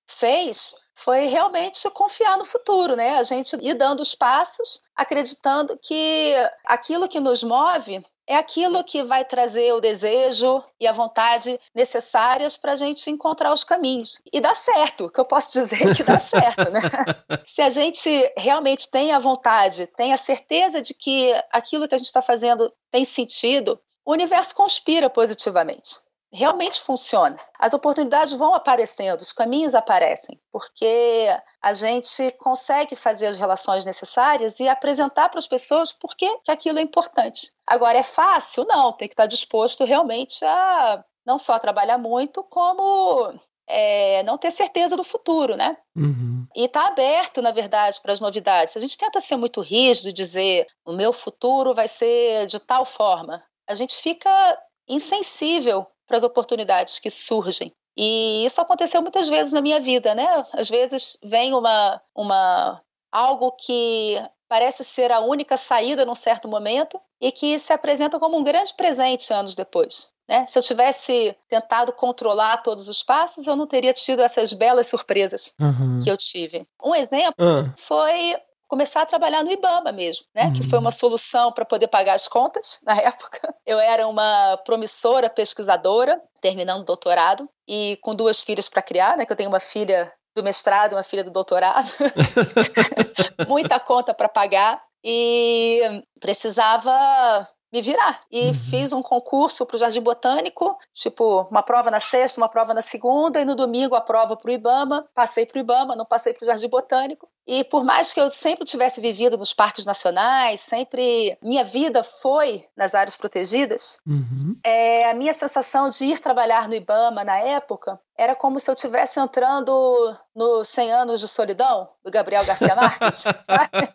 fez foi realmente confiar no futuro, né? A gente ir dando os passos, acreditando que aquilo que nos move é aquilo que vai trazer o desejo e a vontade necessárias para a gente encontrar os caminhos. E dá certo, o que eu posso dizer é que dá certo, né? Se a gente realmente tem a vontade, tem a certeza de que aquilo que a gente está fazendo tem sentido, o universo conspira positivamente realmente funciona. As oportunidades vão aparecendo, os caminhos aparecem, porque a gente consegue fazer as relações necessárias e apresentar para as pessoas por que aquilo é importante. Agora, é fácil? Não, tem que estar disposto realmente a não só trabalhar muito, como é, não ter certeza do futuro, né? Uhum. E está aberto, na verdade, para as novidades. A gente tenta ser muito rígido e dizer o meu futuro vai ser de tal forma. A gente fica insensível para as oportunidades que surgem. E isso aconteceu muitas vezes na minha vida, né? Às vezes vem uma, uma algo que parece ser a única saída num certo momento e que se apresenta como um grande presente anos depois. Né? Se eu tivesse tentado controlar todos os passos, eu não teria tido essas belas surpresas Uhum. que eu tive. Um exemplo Ah, foi começar a trabalhar no IBAMA mesmo, né? Que foi uma solução para poder pagar as contas na época. Eu era uma promissora pesquisadora, terminando o doutorado e com duas filhas para criar, né? Que eu tenho uma filha do mestrado, e uma filha do doutorado, muita conta para pagar e precisava me virar. E fiz um concurso para o Jardim Botânico, tipo, uma prova na sexta, uma prova na segunda, e no domingo a prova para o Ibama. Passei para o Ibama, não passei para o Jardim Botânico. E por mais que eu sempre tivesse vivido nos parques nacionais, sempre minha vida foi nas áreas protegidas, uhum. é, a minha sensação de ir trabalhar no Ibama na época era como se eu estivesse entrando no 100 anos de solidão do Gabriel Garcia Marques, sabe?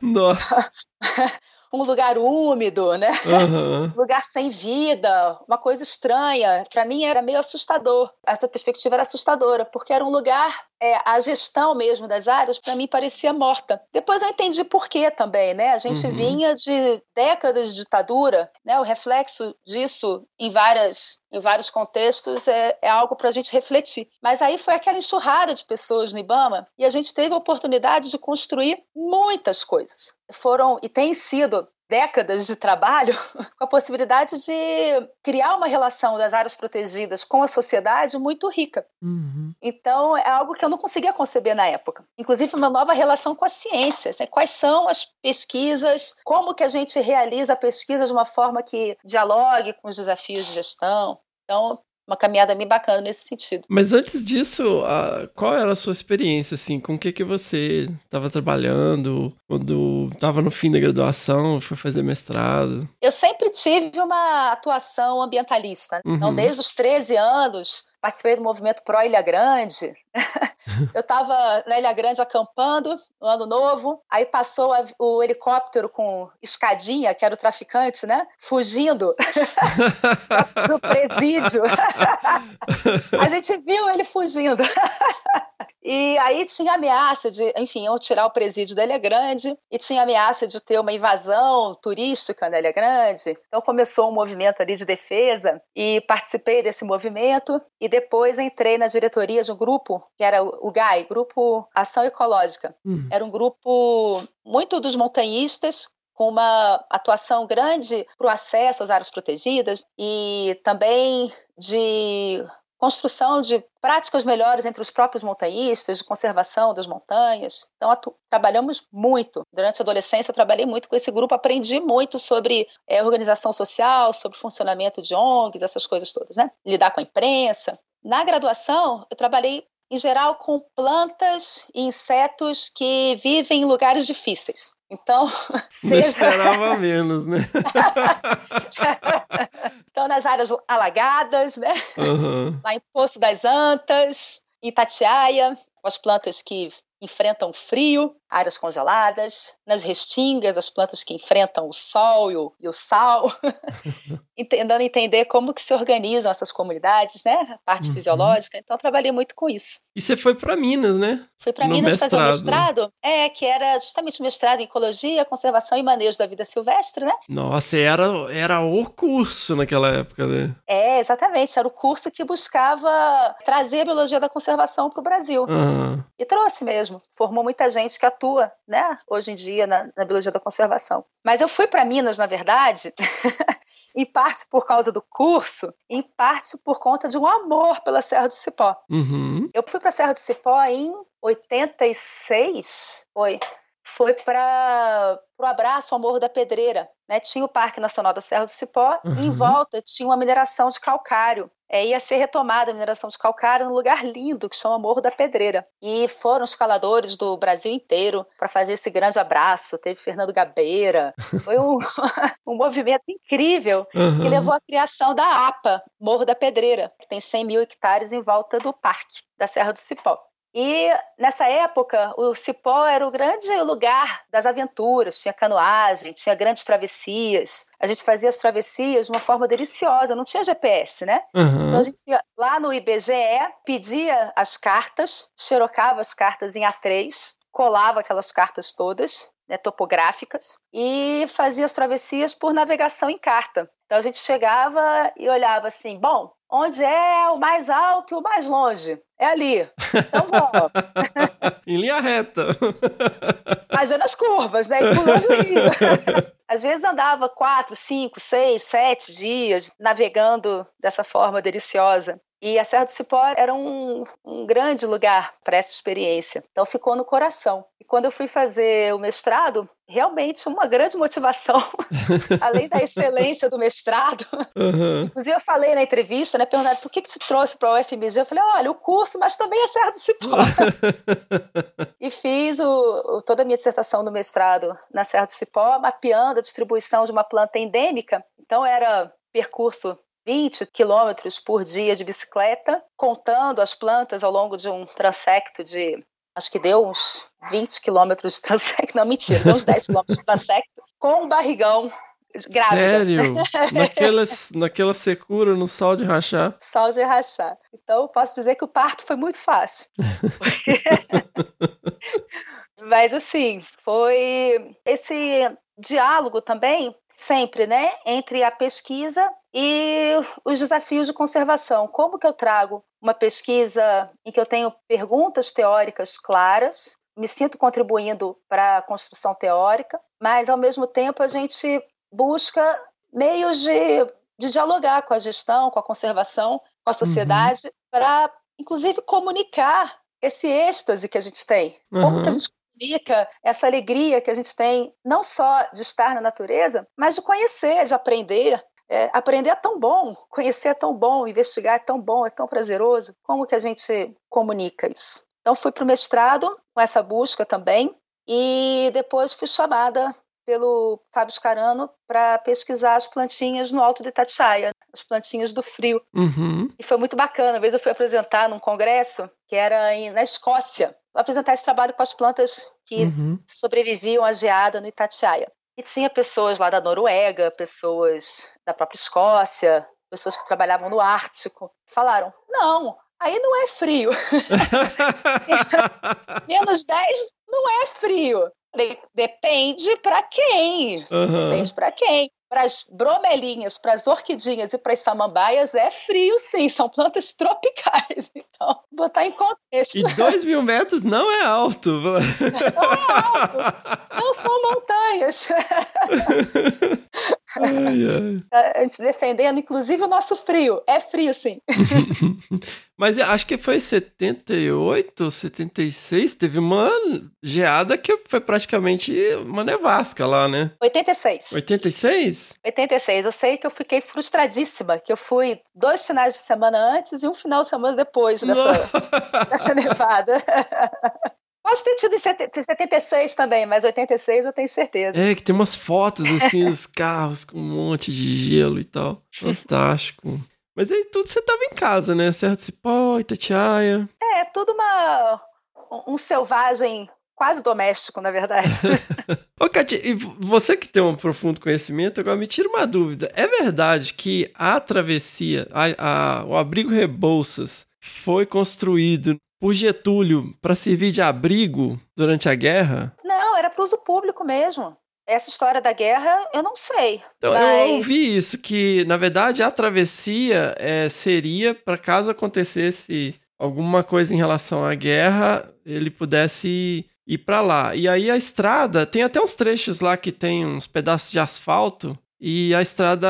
Nossa. um lugar úmido, né? Aham. Um lugar sem vida, uma coisa estranha. Para mim era meio assustador. Essa perspectiva era assustadora, porque era um lugar, é, a gestão mesmo das áreas, para mim parecia morta. Depois eu entendi por quê também, né? A gente Uhum. vinha de décadas de ditadura, né? O reflexo disso em várias em vários contextos é, é algo para a gente refletir. Mas aí foi aquela enxurrada de pessoas no IBAMA e a gente teve a oportunidade de construir muitas coisas. Foram e tem sido décadas de trabalho com a possibilidade de criar uma relação das áreas protegidas com a sociedade muito rica. Uhum. Então, é algo que eu não conseguia conceber na época. Inclusive, uma nova relação com a ciência. assim, quais são as pesquisas, como que a gente realiza a pesquisa de uma forma que dialogue com os desafios de gestão. Então, uma caminhada bem bacana nesse sentido. Mas antes disso, a- qual era a sua experiência, assim? Com o que que você estava trabalhando quando estava no fim da graduação, foi fazer mestrado? Eu sempre tive uma atuação ambientalista. Uhum. Então, desde os 13 anos, participei do movimento Pro Ilha Grande. eu estava na Ilha Grande acampando no ano novo, aí passou a, o helicóptero com escadinha, que era o traficante, né? Fugindo do presídio. a gente viu ele fugindo. E aí tinha ameaça de, enfim, iam tirar o presídio da Ilha Grande e tinha ameaça de ter uma invasão turística na Ilha Grande. Então começou um movimento ali de defesa e participei desse movimento e depois entrei na diretoria de um grupo que era o GAI, Grupo Ação Ecológica. Uhum. Era um grupo muito dos montanhistas com uma atuação grande para o acesso às áreas protegidas e também de construção de práticas melhores entre os próprios montanhistas, de conservação das montanhas. Então, trabalhamos muito. Durante a adolescência, eu trabalhei muito com esse grupo, aprendi muito sobre é, organização social, sobre funcionamento de ONGs, essas coisas todas, né? Lidar com a imprensa. Na graduação, eu trabalhei em geral com plantas e insetos que vivem em lugares difíceis. Então, seja... não esperava menos, né? então, nas áreas alagadas, né? Uhum. Lá em Poço das Antas, Itatiaia, as plantas que enfrentam frio, áreas congeladas, nas restingas, as plantas que enfrentam o sol e o, e o sal, tentando entender como que se organizam essas comunidades, né? A parte uhum. fisiológica. Então, trabalhei muito com isso. E você foi para Minas, né? Fui para Minas mestrado. fazer o mestrado, é, que era justamente o mestrado em Ecologia, Conservação e Manejo da Vida Silvestre, né? Nossa, era, era o curso naquela época, né? É, exatamente. Era o curso que buscava trazer a biologia da conservação para o Brasil. Uhum. E trouxe mesmo. Formou muita gente que atua, né, hoje em dia na, na biologia da conservação. Mas eu fui para Minas, na verdade. em parte por causa do curso, em parte por conta de um amor pela Serra do Cipó. Uhum. Eu fui para a Serra do Cipó em 86, foi foi para o abraço ao Morro da Pedreira. Né? Tinha o Parque Nacional da Serra do Cipó uhum. e em volta tinha uma mineração de calcário. É, ia ser retomada a mineração de calcário num lugar lindo que chama Morro da Pedreira. E foram escaladores do Brasil inteiro para fazer esse grande abraço. Teve Fernando Gabeira. Foi um, um movimento incrível uhum. que levou à criação da APA, Morro da Pedreira, que tem 100 mil hectares em volta do parque da Serra do Cipó. E nessa época, o Cipó era o grande lugar das aventuras, tinha canoagem, tinha grandes travessias. A gente fazia as travessias de uma forma deliciosa, não tinha GPS, né? Uhum. Então a gente ia lá no IBGE, pedia as cartas, xerocava as cartas em A3, colava aquelas cartas todas, né, topográficas, e fazia as travessias por navegação em carta. Então a gente chegava e olhava assim, bom, onde é o mais alto e o mais longe? É ali. Então vamos. em linha reta. Fazendo as curvas, né? E pulando o rio. Às vezes andava quatro, cinco, seis, sete dias navegando dessa forma deliciosa. E a Serra do Cipó era um, um grande lugar para essa experiência. Então ficou no coração. E quando eu fui fazer o mestrado, realmente uma grande motivação, além da excelência do mestrado. Uhum. Inclusive, eu falei na entrevista, né? Perguntaram por que, que te trouxe para o UFMG? Eu falei, olha, o curso, mas também a Serra do Cipó. e fiz o, o, toda a minha dissertação do mestrado na Serra do Cipó, mapeando a distribuição de uma planta endêmica. Então, era percurso 20 quilômetros por dia de bicicleta, contando as plantas ao longo de um transecto de, acho que deu uns 20 quilômetros de transecto, não, mentira, deu uns 10 quilômetros de transecto, com um barrigão grávida. Sério? naquela, naquela secura, no sol de rachar? Sol de rachar. Então, posso dizer que o parto foi muito fácil. Mas, assim, foi esse diálogo também sempre, né, entre a pesquisa e os desafios de conservação. Como que eu trago uma pesquisa em que eu tenho perguntas teóricas claras, me sinto contribuindo para a construção teórica, mas ao mesmo tempo a gente busca meios de, de dialogar com a gestão, com a conservação, com a sociedade, uhum. para inclusive comunicar esse êxtase que a gente tem. Uhum. Como que a gente comunica essa alegria que a gente tem, não só de estar na natureza, mas de conhecer, de aprender. É, aprender é tão bom, conhecer é tão bom, investigar é tão bom, é tão prazeroso. Como que a gente comunica isso? Então fui para o mestrado com essa busca também e depois fui chamada pelo Fábio Scarano para pesquisar as plantinhas no Alto de Itatiaia, as plantinhas do frio. Uhum. E foi muito bacana. Uma vez eu fui apresentar num congresso que era em, na Escócia, apresentar esse trabalho com as plantas que Uhum. sobreviviam à geada no Itatiaia. E tinha pessoas lá da Noruega, pessoas da própria Escócia, pessoas que trabalhavam no Ártico. Falaram: não, aí não é frio. Menos 10 não é frio. Falei, depende para quem. Aham. Depende para quem. Para as bromelinhas, para as orquidinhas e para as samambaias é frio, sim. São plantas tropicais. Então, botar em contexto. E dois mil metros não é alto. Não é alto. Não são montanhas. Ai, ai. A gente defendendo, inclusive, o nosso frio. É frio, sim. Mas acho que foi 78, 76, teve uma geada que foi praticamente uma nevasca lá, né? 86. 86? 86. Eu sei que eu fiquei frustradíssima, que eu fui dois finais de semana antes e um final de semana depois dessa, dessa nevada. Pode ter tido em 70 76 também, mas 86 eu tenho certeza. É, que tem umas fotos assim dos carros com um monte de gelo e tal. Fantástico. Mas aí tudo você tava em casa, né? Serra do Cipó, Itatiaia. É, tudo uma, um selvagem quase doméstico, na verdade. Ô, Katia, e você que tem um profundo conhecimento, agora me tira uma dúvida. É verdade que a travessia, a- a- o abrigo Rebouças, foi construído por Getúlio para servir de abrigo durante a guerra? Não, era para uso público mesmo. Essa história da guerra, eu não sei. Então, mas... eu ouvi isso, que na verdade a travessia é, seria para caso acontecesse alguma coisa em relação à guerra, ele pudesse ir para lá. E aí a estrada, tem até uns trechos lá que tem uns pedaços de asfalto. E a estrada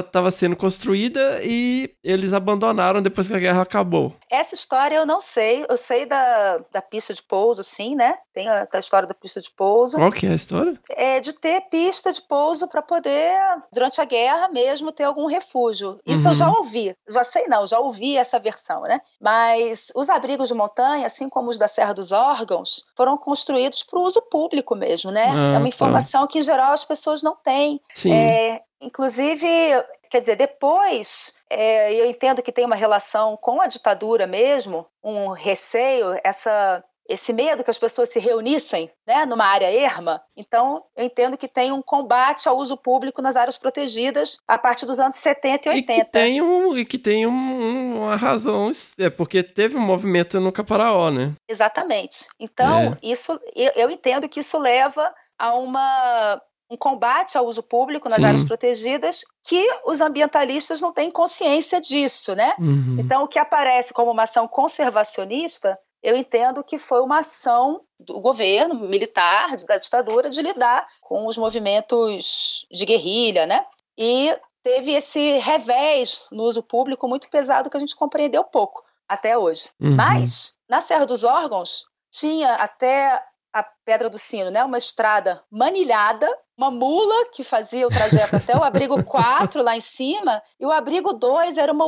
estava sendo construída e eles abandonaram depois que a guerra acabou. Essa história eu não sei. Eu sei da, da pista de pouso, sim, né? Tem a, a história da pista de pouso. Qual que é a história? É de ter pista de pouso para poder, durante a guerra mesmo, ter algum refúgio. Isso Uhum. eu já ouvi. Já sei não, já ouvi essa versão, né? Mas os abrigos de montanha, assim como os da Serra dos Órgãos, foram construídos para o uso público mesmo, né? Ah, é uma tá. informação que, em geral, as pessoas não têm. Sim. É, inclusive, quer dizer, depois é, eu entendo que tem uma relação com a ditadura mesmo, um receio, essa, esse medo que as pessoas se reunissem né, numa área erma. Então, eu entendo que tem um combate ao uso público nas áreas protegidas a partir dos anos 70 e E 80. que tem, um, e que tem um- uma razão, é porque teve um movimento no Caparaó, né? Exatamente. Então, isso eu, eu entendo que isso leva a uma um combate ao uso público nas Sim. áreas protegidas que os ambientalistas não têm consciência disso, né? Uhum. Então, o que aparece como uma ação conservacionista, eu entendo que foi uma ação do governo militar, da ditadura, de lidar com os movimentos de guerrilha, né? E teve esse revés no uso público muito pesado que a gente compreendeu pouco até hoje. Uhum. Mas, na Serra dos Órgãos, tinha até a Pedra do Sino, né? Uma estrada manilhada, uma mula que fazia o trajeto até o abrigo 4 lá em cima, e o abrigo 2 era uma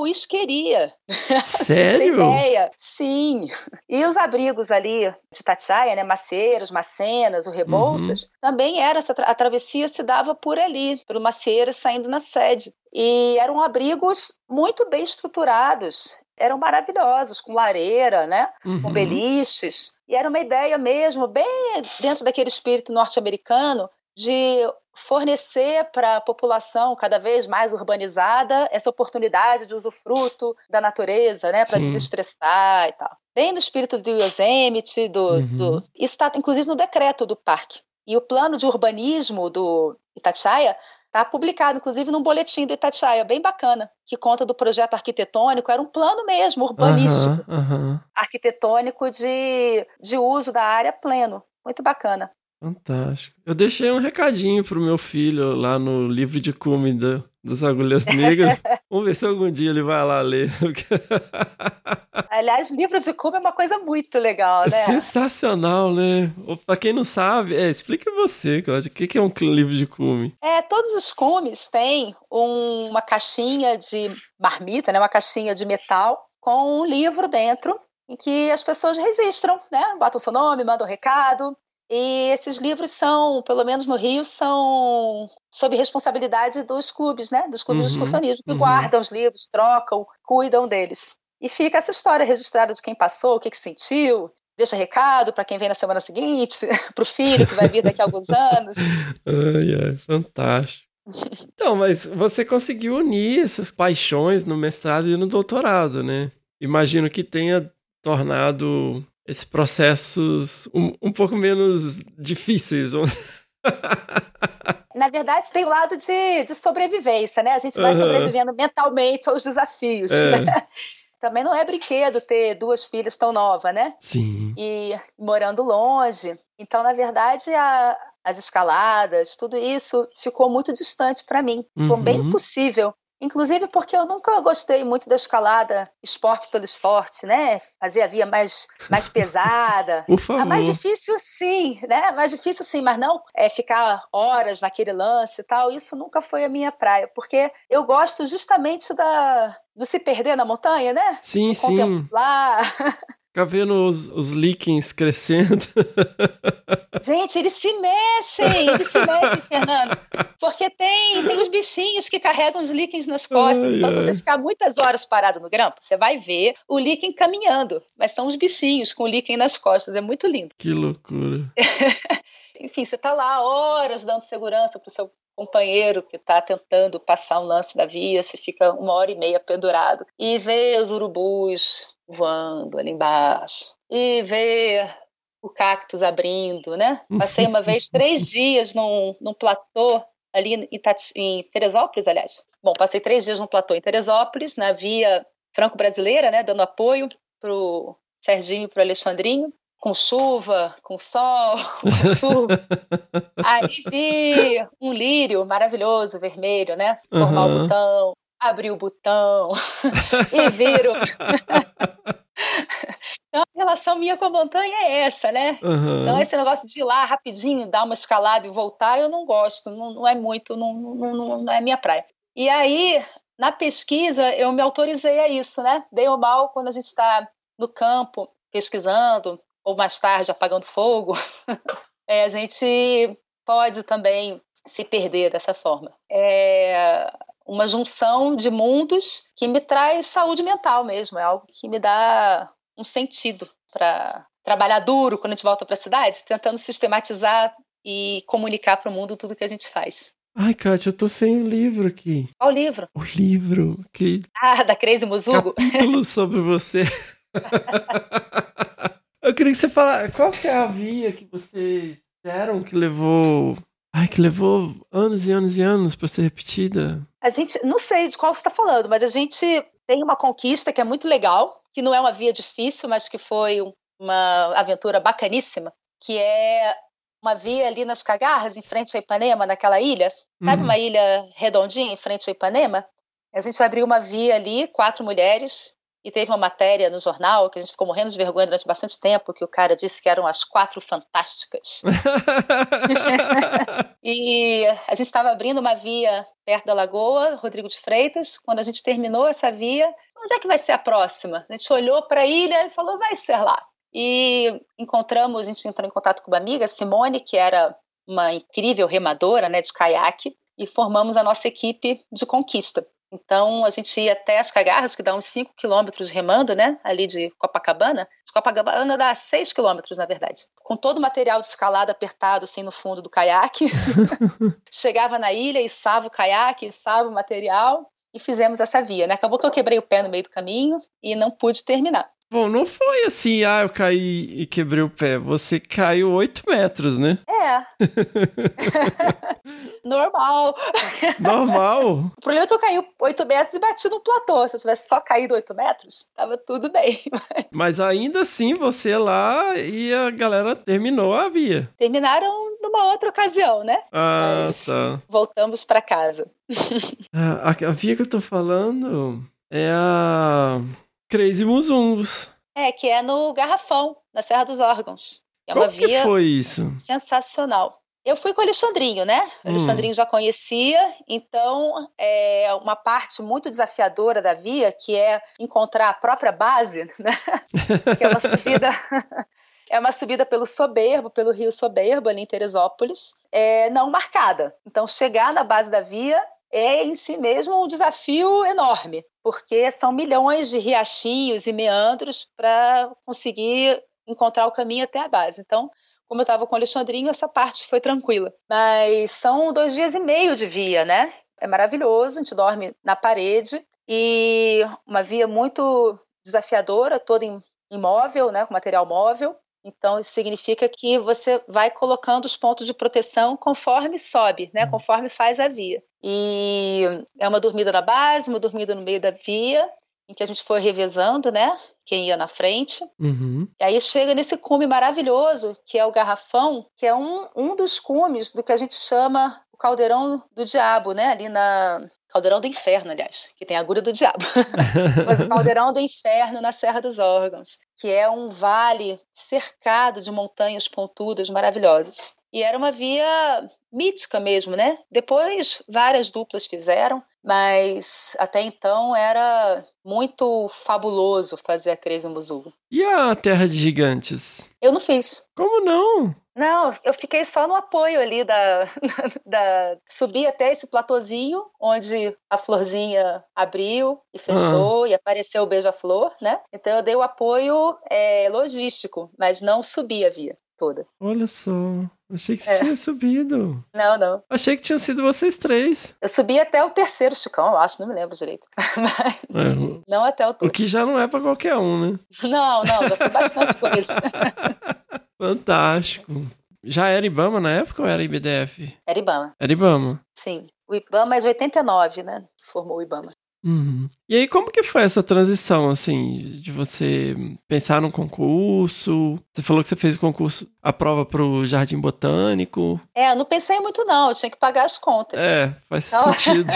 ter Sério? ideia. Sim. E os abrigos ali de Tatiaia, né? Maceiras, Macenas, o Rebouças, também era essa a travessia se dava por ali, pelo Maceiras saindo na sede. E eram abrigos muito bem estruturados. Eram maravilhosos, com lareira, né? com Uhum. beliches. E era uma ideia mesmo, bem dentro daquele espírito norte-americano, de fornecer para a população cada vez mais urbanizada essa oportunidade de usufruto da natureza, né, para desestressar e tal. Bem no espírito do Yosemite, do, Uhum. do... isso está inclusive no decreto do parque. E o plano de urbanismo do Itatiaia está publicado, inclusive, num boletim do Itatiaia, bem bacana, que conta do projeto arquitetônico. Era um plano mesmo, urbanístico Aham, aham. arquitetônico de, de uso da área pleno. Muito bacana. Fantástico. Eu deixei um recadinho pro meu filho lá no livro de cume das agulhas negras. Vamos ver se algum dia ele vai lá ler. Aliás, livro de cubo é uma coisa muito legal, né? sensacional, né? Pra quem não sabe, é, explica você, Cláudia, o que que é um livro de cume? É, todos os cumes têm um- uma caixinha de marmita, né? Uma caixinha de metal com um livro dentro em que as pessoas registram, né? Botam seu nome, mandam um recado. E esses livros são, pelo menos no Rio, são sob responsabilidade dos clubes, né? Dos clubes Uhum, de excursionismo, que uhum. guardam os livros, trocam, cuidam deles. E fica essa história registrada de quem passou, o que, que sentiu, deixa recado para quem vem na semana seguinte, para o filho que vai vir daqui a alguns anos. Ai, ai, fantástico. Então, mas você conseguiu unir essas paixões no mestrado e no doutorado, né? Imagino que tenha tornado esses processos um, um pouco menos difíceis. Na verdade, tem o lado de, de sobrevivência, né? A gente vai Aham. sobrevivendo mentalmente aos desafios. É. né? Também não é brinquedo ter duas filhas tão novas, né? Sim. e morando longe. Então, na verdade, a- as escaladas, tudo isso ficou muito distante para mim. Ficou bem Uhum. impossível. Inclusive porque eu nunca gostei muito da escalada esporte pelo esporte, né? Fazer a via mais, mais pesada. Por favor. A mais difícil, sim, né? A mais difícil, sim, mas não é ficar horas naquele lance e tal. Isso nunca foi a minha praia, porque eu gosto justamente da, do se perder na montanha, né? Sim, sim. Contemplar. Ficar vendo os, os líquens crescendo. Gente, eles se mexem, eles se mexem, Fernando. Porque tem, tem os bichinhos que carregam os líquens nas costas. Ai, então, se ai. você ficar muitas horas parado no grampo, você vai ver o líquen caminhando. Mas são os bichinhos com o líquen nas costas. É muito lindo. Que loucura. Enfim, você está lá horas dando segurança para o seu companheiro que está tentando passar um lance da via, você fica uma hora e meia pendurado e vê os urubus voando ali embaixo e vê o cactus abrindo, né? Passei uma vez três dias num, num platô ali em, em Teresópolis, aliás. Bom, passei três dias num platô em Teresópolis, na via franco-brasileira, né? Dando apoio pro Serginho e pro Alexandrinho com chuva, com sol, com chuva. Aí vi um lírio maravilhoso, vermelho, né? Formar o botão, abrir o botão e viro. então, a relação minha com a montanha é essa, né? Aham. Então, esse negócio de ir lá rapidinho, dar uma escalada e voltar, eu não gosto, não, não é muito, não, não, não, não é minha praia. E aí, na pesquisa, eu me autorizei a isso, né? Bem ou mal, quando a gente está no campo pesquisando, ou mais tarde apagando fogo, é, a gente pode também se perder dessa forma. É uma junção de mundos que me traz saúde mental mesmo, é algo que me dá um sentido para trabalhar duro quando a gente volta para a cidade, tentando sistematizar e comunicar para o mundo tudo que a gente faz. Ai, Kátia, eu tô sem o livro aqui. Qual livro? O livro. Que Ah, da Crazy Muzugo? capítulo sobre você. eu queria que você falasse. Qual que é a via que vocês fizeram que levou. Ai, que levou anos e anos e anos pra ser repetida? A gente, não sei de qual você está falando, mas a gente tem uma conquista que é muito legal, que não é uma via difícil, mas que foi um- uma aventura bacaníssima, que é uma via ali nas Cagarras, em frente a Ipanema, naquela ilha. Sabe Hum. uma ilha redondinha em frente a Ipanema? A gente abriu uma via ali, quatro mulheres, e teve uma matéria no jornal que a gente ficou morrendo de vergonha durante bastante tempo, que o cara disse que eram as quatro fantásticas. E a gente estava abrindo uma via perto da lagoa, Rodrigo de Freitas. Quando a gente terminou essa via, onde é que vai ser a próxima? A gente olhou para a ilha e falou, vai ser lá. E encontramos, a gente entrou em contato com uma amiga, Simone, que era uma incrível remadora né, de caiaque, e formamos a nossa equipe de conquista. Então, a gente ia até as Cagarras, que dá uns 5 quilômetros remando, né? Ali de Copacabana. De Copacabana dá 6 quilômetros, na verdade. Com todo o material de escalada apertado, assim, no fundo do caiaque. Chegava na ilha, içava o caiaque, içava o material e fizemos essa via, né? Acabou que eu quebrei o pé no meio do caminho e não pude terminar. Bom, não foi assim, ah, eu caí e quebrei o pé. Você caiu 8 metros, né? É. Normal. Normal. O problema é que eu caí 8 metros e bati no platô. Se eu tivesse só caído 8 metros, tava tudo bem. Mas ainda assim, você lá e a galera terminou a via. Terminaram numa outra ocasião, né? Ah, Mas- tá. Voltamos para casa. Ah, A, a via que eu tô falando é a Crazy Muzungos. É, que é no Garrafão, na Serra dos Órgãos. É uma que via foi isso? sensacional. Eu fui com o Alexandrinho, né? O Hum. Alexandrinho já conhecia, então é uma parte muito desafiadora da via, que é encontrar a própria base, né? que é uma subida É uma subida pelo Soberbo, pelo Rio Soberbo, ali em Teresópolis, é, não marcada. Então, chegar na base da via é em si mesmo um desafio enorme, porque são milhões de riachinhos e meandros para conseguir encontrar o caminho até a base. Então, como eu estava com o Alexandrinho, essa parte foi tranquila. Mas são dois dias e meio de via, né? É maravilhoso, a gente dorme na parede e uma via muito desafiadora, toda em, imóvel, né, com material móvel. Então, isso significa que você vai colocando os pontos de proteção conforme sobe, né? Conforme faz a via. E é uma dormida na base, uma dormida no meio da via, em que a gente foi revezando, né? Quem ia na frente. Uhum. E aí chega nesse cume maravilhoso, que é o Garrafão, que é um, um dos cumes do que a gente chama o Caldeirão do Diabo, né? Ali na, Caldeirão do Inferno, aliás, que tem a agulha do diabo. Mas o Caldeirão do Inferno na Serra dos Órgãos, que é um vale cercado de montanhas pontudas maravilhosas. E era uma via mítica mesmo, né? Depois várias duplas fizeram, mas até então era muito fabuloso fazer a Crazy Muzu. E a Terra de Gigantes? Eu não fiz. Como não? Não, eu fiquei só no apoio ali da, da subi até esse platôzinho onde a florzinha abriu e fechou Ah. e apareceu o beija-flor, né? Então eu dei o apoio é, logístico, mas não subi a via toda. Olha só. Achei que você É. tinha subido. Não, não. Achei que tinha sido vocês três. Eu subi até o terceiro Chicão, eu acho, não me lembro direito. Mas É, não até o o que já não é pra qualquer um, né? Não, não, já fui bastante eles. Fantástico. Já era Ibama na época ou era IBDF? Era Ibama, Era Ibama. sim. O Ibama é de 89, né? Formou o Ibama. Uhum. E aí, como que foi essa transição, assim, de você pensar num concurso? Você falou que você fez o concurso, a prova pro Jardim Botânico. É, eu não pensei muito não, eu tinha que pagar as contas. É, faz Então- sentido.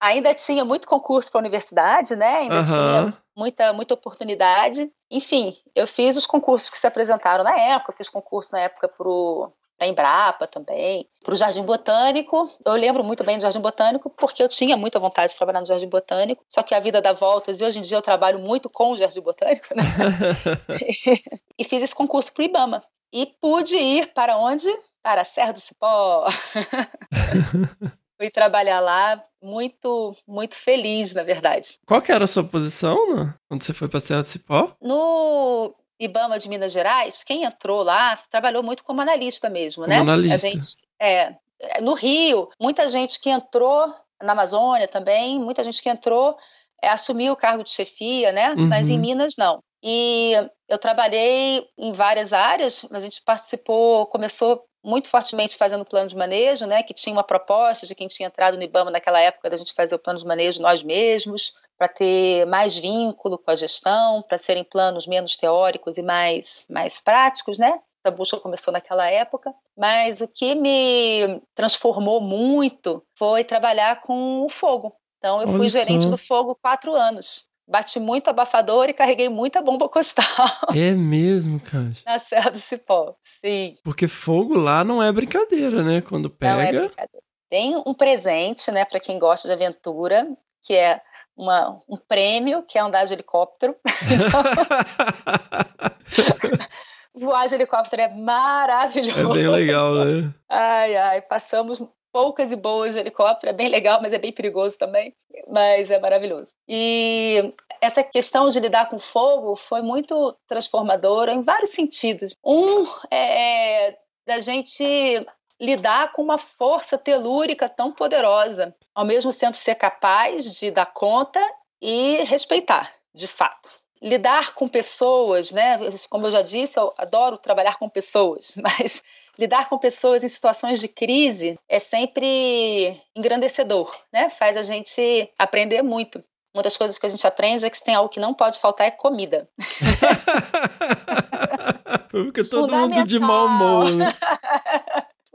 Ainda tinha muito concurso para a universidade, né? Ainda tinha Aham. muita, muita oportunidade. Enfim, eu fiz os concursos que se apresentaram na época, eu fiz concurso na época pro a Embrapa também, para o Jardim Botânico. Eu lembro muito bem do Jardim Botânico porque eu tinha muita vontade de trabalhar no Jardim Botânico, só que a vida dá voltas e hoje em dia eu trabalho muito com o Jardim Botânico, né? e fiz esse concurso para o Ibama. E pude ir para onde? Para a Serra do Cipó. Fui trabalhar lá muito, muito feliz, na verdade. Qual que era a sua posição né? quando você foi pra Serra do Cipó? No Ibama de Minas Gerais, quem entrou lá trabalhou muito como analista mesmo, Como né? analista. A gente, é, no Rio, muita gente que entrou na Amazônia também, muita gente que entrou é, assumiu o cargo de chefia, né? Uhum. Mas em Minas não. E eu trabalhei em várias áreas, mas a gente participou, começou muito fortemente fazendo plano de manejo, né? Que tinha uma proposta de quem tinha entrado no IBAMA naquela época da gente fazer o plano de manejo nós mesmos, para ter mais vínculo com a gestão, para serem planos menos teóricos e mais, mais práticos, né? Essa busca começou naquela época, mas o que me transformou muito foi trabalhar com o fogo. Então, eu fui Olha gerente só. do fogo quatro anos. Bati muito abafador e carreguei muita bomba costal É mesmo, cara. na Serra do Cipó. Sim, Porque fogo lá não é brincadeira, né? Quando não é pega. brincadeira. Tem um presente, né, para quem gosta de aventura, que é uma, um prêmio, que é andar de helicóptero. Voar de helicóptero é maravilhoso. é bem legal, né? Ai, ai, passamos poucas e boas de helicóptero, é bem legal, mas é bem perigoso também, mas é maravilhoso. E essa questão de lidar com fogo foi muito transformadora em vários sentidos. Um é da gente lidar com uma força telúrica tão poderosa, ao mesmo tempo ser capaz de dar conta e respeitar, de fato lidar com pessoas, né? Como eu já disse, eu adoro trabalhar com pessoas, mas lidar com pessoas em situações de crise é sempre engrandecedor, né? Faz a gente aprender muito. Uma das coisas que a gente aprende é que se tem algo que não pode faltar é comida. Fica todo mundo de mau humor, né?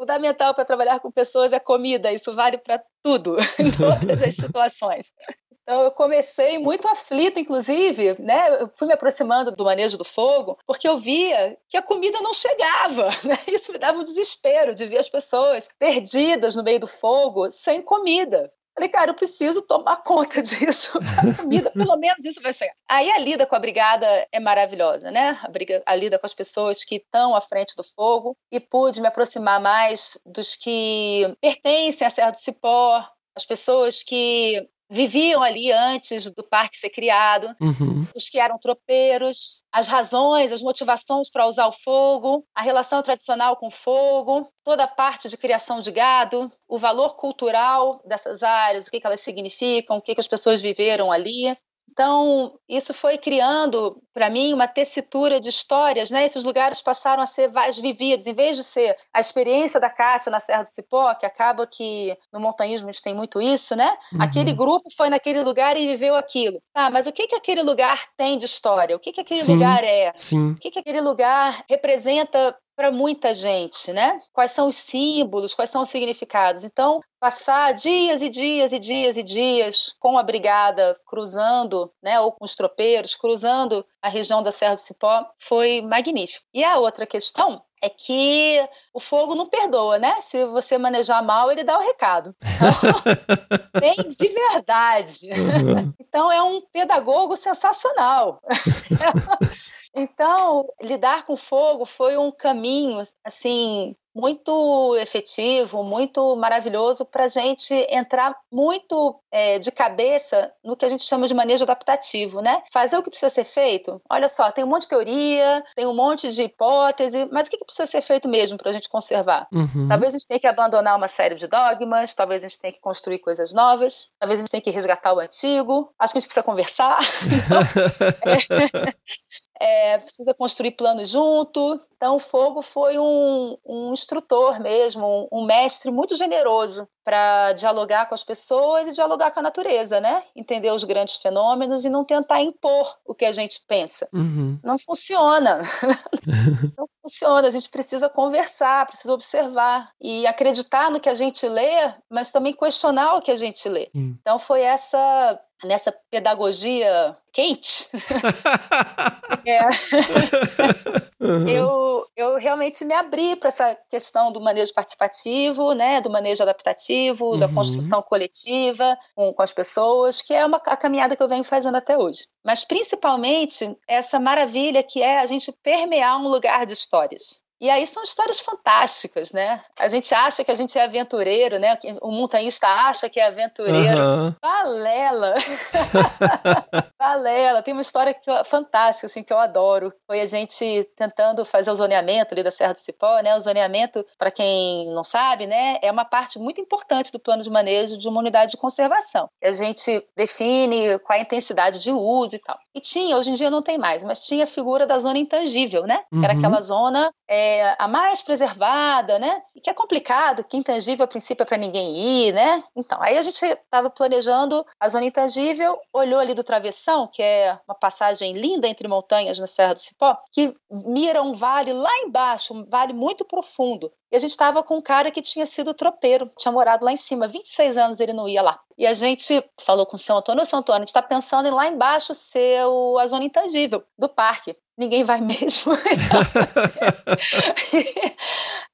Fundamental para trabalhar com pessoas é comida. Isso vale para tudo, em todas as situações. Então eu comecei muito aflita, inclusive, né? Eu fui me aproximando do manejo do fogo, porque eu via que a comida não chegava, né? Isso me dava um desespero de ver as pessoas perdidas no meio do fogo, sem comida. Falei, cara, eu preciso tomar conta disso. A comida, pelo menos isso vai chegar. Aí a lida com a brigada é maravilhosa, né? A, briga, a lida com as pessoas que estão à frente do fogo. E pude me aproximar mais dos que pertencem à Serra do Cipó, as pessoas que viviam ali antes do parque ser criado, Uhum. os que eram tropeiros, as razões, as motivações para usar o fogo, a relação tradicional com o fogo, toda a parte de criação de gado, o valor cultural dessas áreas, o que, que elas significam, o que, que as pessoas viveram ali. Então, isso foi criando, para mim, uma tessitura de histórias, né? Esses lugares passaram a ser mais vividos, em vez de ser a experiência da Cátia na Serra do Cipó, que acaba que no montanhismo a gente tem muito isso, né? Uhum. Aquele grupo foi naquele lugar e viveu aquilo. Ah, mas o que, que aquele lugar tem de história? O que, que aquele Sim. lugar é? Sim. O que, que aquele lugar representa para muita gente, né? Quais são os símbolos, quais são os significados? Então, passar dias e dias e dias e dias com a brigada cruzando, né, ou com os tropeiros cruzando a região da Serra do Cipó foi magnífico. E a outra questão é que o fogo não perdoa, né? Se você manejar mal, ele dá o recado. Então, tem de verdade. Uhum. Então é um pedagogo sensacional. Então, lidar com fogo foi um caminho assim muito efetivo, muito maravilhoso para a gente entrar muito é, de cabeça no que a gente chama de manejo adaptativo, né? Fazer o que precisa ser feito. Olha só, tem um monte de teoria, tem um monte de hipótese, mas o que que precisa ser feito mesmo para a gente conservar? Uhum. Talvez a gente tenha que abandonar uma série de dogmas, talvez a gente tenha que construir coisas novas, talvez a gente tenha que resgatar o antigo. Acho que a gente precisa conversar. É, precisa construir planos junto. Então, o Fogo foi um, um instrutor mesmo, um, um mestre muito generoso para dialogar com as pessoas e dialogar com a natureza, né? Entender os grandes fenômenos e não tentar impor o que a gente pensa. Uhum. Não funciona. não funciona. A gente precisa conversar, precisa observar e acreditar no que a gente lê, mas também questionar o que a gente lê. Sim. Então, foi essa nessa pedagogia quente. é. Uhum. eu, eu realmente me abri para essa questão do manejo participativo, né, do manejo adaptativo, da Uhum. construção coletiva com, com as pessoas, que é uma, a caminhada que eu venho fazendo até hoje. Mas principalmente essa maravilha que é a gente permear um lugar de histórias. E aí são histórias fantásticas, né? A gente acha que a gente é aventureiro, né? O montanhista acha que é aventureiro. Balela! Balela! Tem uma história que eu- fantástica, assim, que eu adoro. Foi a gente tentando fazer o zoneamento ali da Serra do Cipó, né? O zoneamento, para quem não sabe, né? É uma parte muito importante do plano de manejo de uma unidade de conservação. A gente define qual a intensidade de uso e tal. E tinha, hoje em dia não tem mais, mas tinha a figura da zona intangível, né? Que era Uhum. aquela zona é, a mais preservada, né? E que é complicado, que intangível a princípio é para ninguém ir, né? Então, aí a gente estava planejando a zona intangível, olhou ali do travessão, que é uma passagem linda entre montanhas na Serra do Cipó, que mira um vale lá embaixo, um vale muito profundo. E a gente estava com um cara que tinha sido tropeiro, tinha morado lá em cima, 26 anos ele não ia lá. E a gente falou com o São Antônio, "Ô, São Antônio, a gente está pensando em lá embaixo ser o- a zona intangível do parque. Ninguém vai mesmo.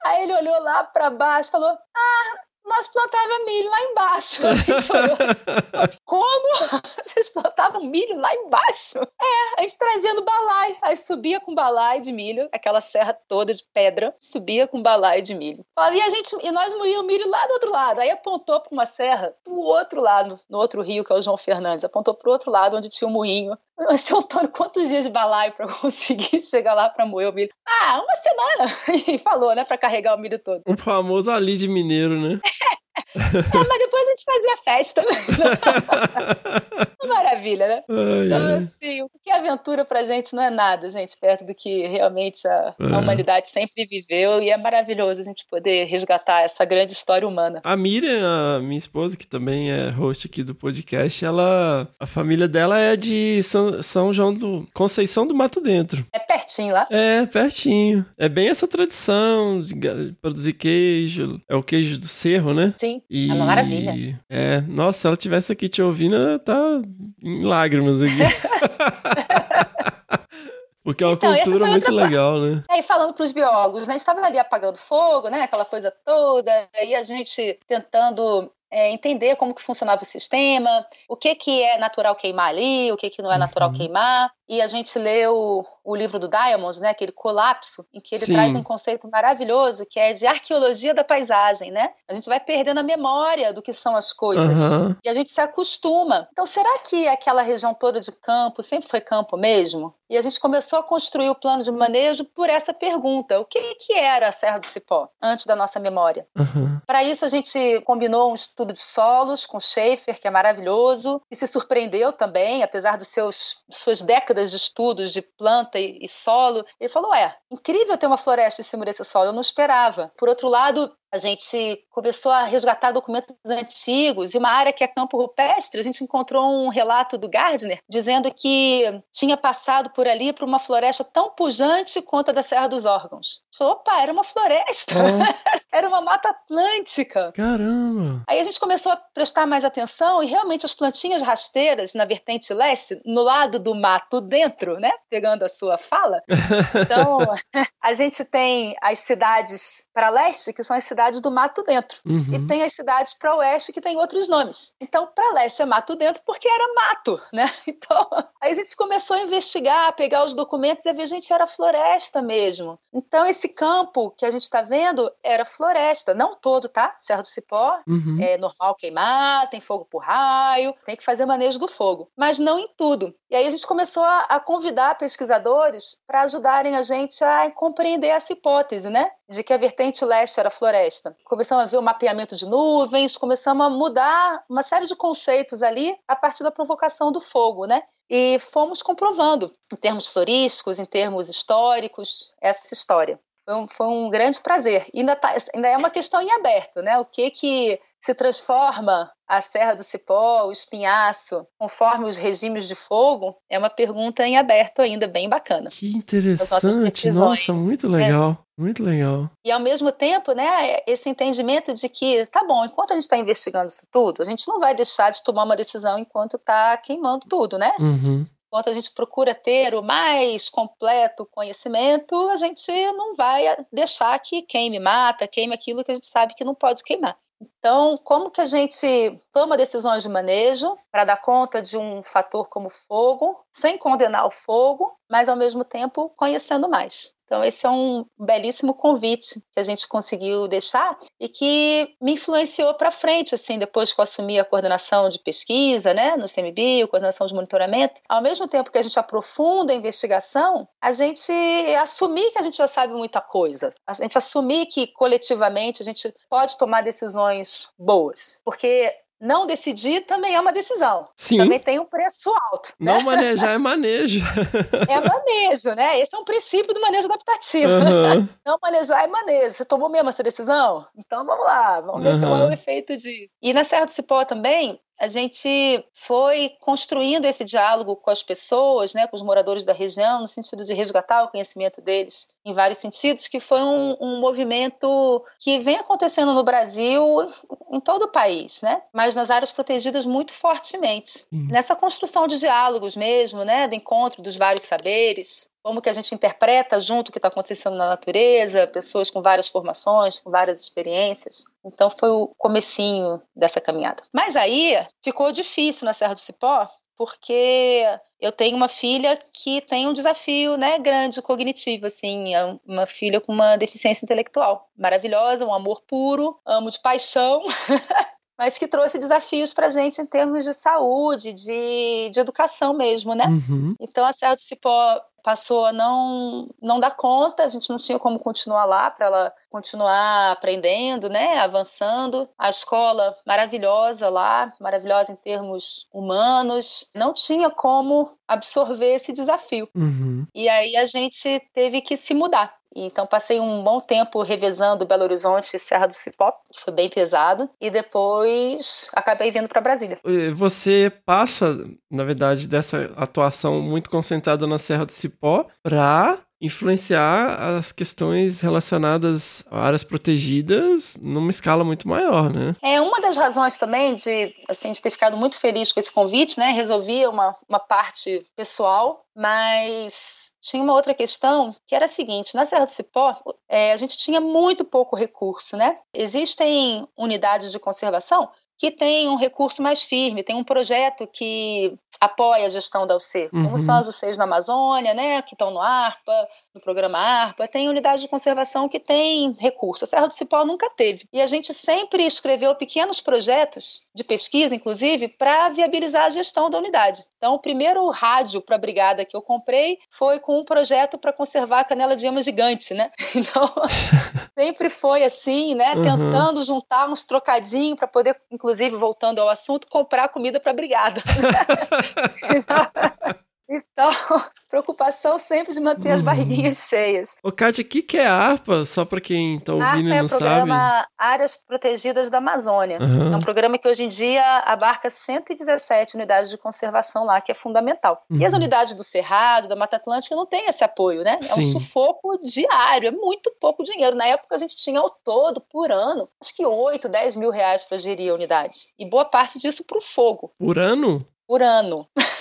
Aí ele olhou lá para baixo e falou: Ah, nós plantávamos milho lá embaixo. A gente olhou, Como? Vocês plantavam milho lá embaixo? É, a gente trazendo balai. Aí subia com balai de milho, aquela serra toda de pedra, subia com balai de milho. E, a gente, e nós moíamos milho lá do outro lado. Aí apontou para uma serra do outro lado, no outro rio, que é o João Fernandes. Apontou para o outro lado, onde tinha o moinho. Mas, seu Antônio, quantos dias de balai para conseguir chegar lá para moer o milho? Ah, uma semana. E falou, né, para carregar o milho todo. O famoso ali de mineiro, né? É, mas depois gente fazia festa. Maravilha, né? Ai, Então, ai. assim, o que é aventura pra gente não é nada, gente, perto do que realmente a, a humanidade sempre viveu. E é maravilhoso a gente poder resgatar essa grande história humana. A Miriam, a minha esposa, que também é host aqui do podcast, ela. A família dela é de São, São João do. Conceição do Mato Dentro. É pertinho lá. É, pertinho. É bem essa tradição de produzir queijo. É o queijo do cerro, né? Sim, E... é uma maravilha. É, nossa, se ela tivesse aqui te ouvindo, ela tá em lágrimas aqui. Porque é uma Então, cultura muito legal, né? Aí falando para os biólogos, né, a gente estava ali apagando fogo, né, aquela coisa toda, aí a gente tentando é, entender como que funcionava o sistema, o que que é natural queimar ali, o que que não é natural Uhum. queimar. E a gente leu o livro do Diamond, né, aquele colapso, em que ele Sim. traz um conceito maravilhoso que é de arqueologia da paisagem, né? A gente vai perdendo a memória do que são as coisas Aham. e a gente se acostuma. Então, será que aquela região toda de campo sempre foi campo mesmo? E a gente começou a construir o plano de manejo por essa pergunta: o que que era a Serra do Cipó antes da nossa memória? Aham. Para isso, a gente combinou um estudo de solos com Schaefer, que é maravilhoso, e se surpreendeu também, apesar dos seus suas décadas de estudos de planta e, e solo. Ele falou: é, incrível ter uma floresta em cima desse solo, eu não esperava. Por outro lado, a gente começou a resgatar documentos antigos e uma área que é campo rupestre, a gente encontrou um relato do Gardner dizendo que tinha passado por ali por uma floresta tão pujante quanto a da Serra dos Órgãos. A Falou, opa, era uma floresta, era uma mata atlântica. Caramba. Aí a gente começou a prestar mais atenção e realmente as plantinhas rasteiras na vertente leste, no lado do mato dentro, né? Pegando a sua fala. Então, a gente tem as cidades para leste, que são as cidades do mato dentro. Uhum. E tem as cidades para oeste que tem outros nomes. Então, para leste é mato dentro porque era mato, né? Então, aí a gente começou a investigar, a pegar os documentos e ver, gente, era floresta mesmo. Então, esse campo que a gente está vendo era floresta. Não todo, tá? Serra do Cipó, Uhum. é normal queimar, tem fogo por raio, tem que fazer manejo do fogo, mas não em tudo. E aí a gente começou a, a convidar pesquisadores para ajudarem a gente a compreender essa hipótese, né? De que a vertente leste era floresta. Começamos a ver o mapeamento de nuvens, começamos a mudar uma série de conceitos ali a partir da provocação do fogo, né? E fomos comprovando, em termos florísticos, em termos históricos, essa história. Foi um, foi um grande prazer. E ainda, tá, ainda é uma questão em aberto, né? O que que se transforma a Serra do Cipó, o espinhaço, conforme os regimes de fogo, é uma pergunta em aberto ainda, bem bacana. Que interessante. Nossa, muito legal. Muito legal. E ao mesmo tempo, né, esse entendimento de que, tá bom, enquanto a gente está investigando isso tudo, a gente não vai deixar de tomar uma decisão enquanto está queimando tudo, né? Uhum. Enquanto a gente procura ter o mais completo conhecimento, a gente não vai deixar que queime mata, queime aquilo que a gente sabe que não pode queimar. Então, como que a gente toma decisões de manejo para dar conta de um fator como fogo, sem condenar o fogo, mas ao mesmo tempo conhecendo mais? Então, esse é um belíssimo convite que a gente conseguiu deixar e que me influenciou para frente, assim, depois que eu assumi a coordenação de pesquisa, né, no CMBio, coordenação de monitoramento. Ao mesmo tempo que a gente aprofunda a investigação, a gente assumir que a gente já sabe muita coisa. A gente assumir que coletivamente a gente pode tomar decisões boas, porque não decidir também é uma decisão. Sim. Também tem um preço alto. né? Não manejar é manejo. É manejo, né? Esse é um princípio do manejo adaptativo. Aham. Não manejar é manejo. Você tomou mesmo essa decisão? Então vamos lá, vamos ver qual é o efeito disso. E na Serra do Cipó também, a gente foi construindo esse diálogo com as pessoas, né, com os moradores da região, no sentido de resgatar o conhecimento deles em vários sentidos, que foi um, um movimento que vem acontecendo no Brasil, em todo o país, né, mas nas áreas protegidas muito fortemente. Sim. Nessa construção de diálogos mesmo, né, do encontro dos vários saberes, como que a gente interpreta junto o que está acontecendo na natureza, pessoas com várias formações, com várias experiências. Então foi o comecinho dessa caminhada. Mas aí ficou difícil na Serra do Cipó, porque eu tenho uma filha que tem um desafio, né, grande cognitivo, assim, é uma filha com uma deficiência intelectual, maravilhosa, um amor puro, amo de paixão. Mas que trouxe desafios para a gente em termos de saúde, de, de educação mesmo, né? Uhum. Então a Serra do Cipó passou a não, não dar conta, a gente não tinha como continuar lá para ela continuar aprendendo, né, avançando. A escola maravilhosa lá, maravilhosa em termos humanos, não tinha como absorver esse desafio. Uhum. E aí a gente teve que se mudar. Então passei um bom tempo revezando Belo Horizonte e Serra do Cipó, que foi bem pesado, e depois acabei vindo para Brasília. Você passa, na verdade, dessa atuação muito concentrada na Serra do Cipó para influenciar as questões relacionadas a áreas protegidas numa escala muito maior, né? É uma das razões também de, assim, de ter ficado muito feliz com esse convite, né? Resolvi uma, uma parte pessoal, mas tinha uma outra questão que era a seguinte: na Serra do Cipó, é, a gente tinha muito pouco recurso, né? Existem unidades de conservação que tem um recurso mais firme, tem um projeto que apoia a gestão da UC, Uhum. como são as UCs na Amazônia, né, que estão no ARPA, no programa ARPA, tem unidade de conservação que tem recurso. A Serra do Cipó nunca teve. E a gente sempre escreveu pequenos projetos de pesquisa, inclusive, para viabilizar a gestão da unidade. Então, o primeiro rádio para a brigada que eu comprei foi com um projeto para conservar a canela de ema gigante, né? Então, sempre foi assim, né? Uhum. Tentando juntar uns trocadinhos para poder, inclusive, voltando ao assunto, comprar comida para brigada. Então, preocupação sempre de manter as Uhum. barriguinhas cheias. Ô, Kátia, o que, que é harpa? Só pra quem tá ouvindo ARPA e é não o sabe. programa Áreas Protegidas da Amazônia. Aham. É um programa que hoje em dia abarca 117 unidades de conservação lá, que é fundamental. E as Uhum. unidades do Cerrado, da Mata Atlântica, não têm esse apoio, né? É Sim. um sufoco diário, é muito pouco dinheiro. Na época a gente tinha ao todo, por ano, acho que 8, 10 mil reais para gerir a unidade. E boa parte disso para o fogo, Por ano? por ano.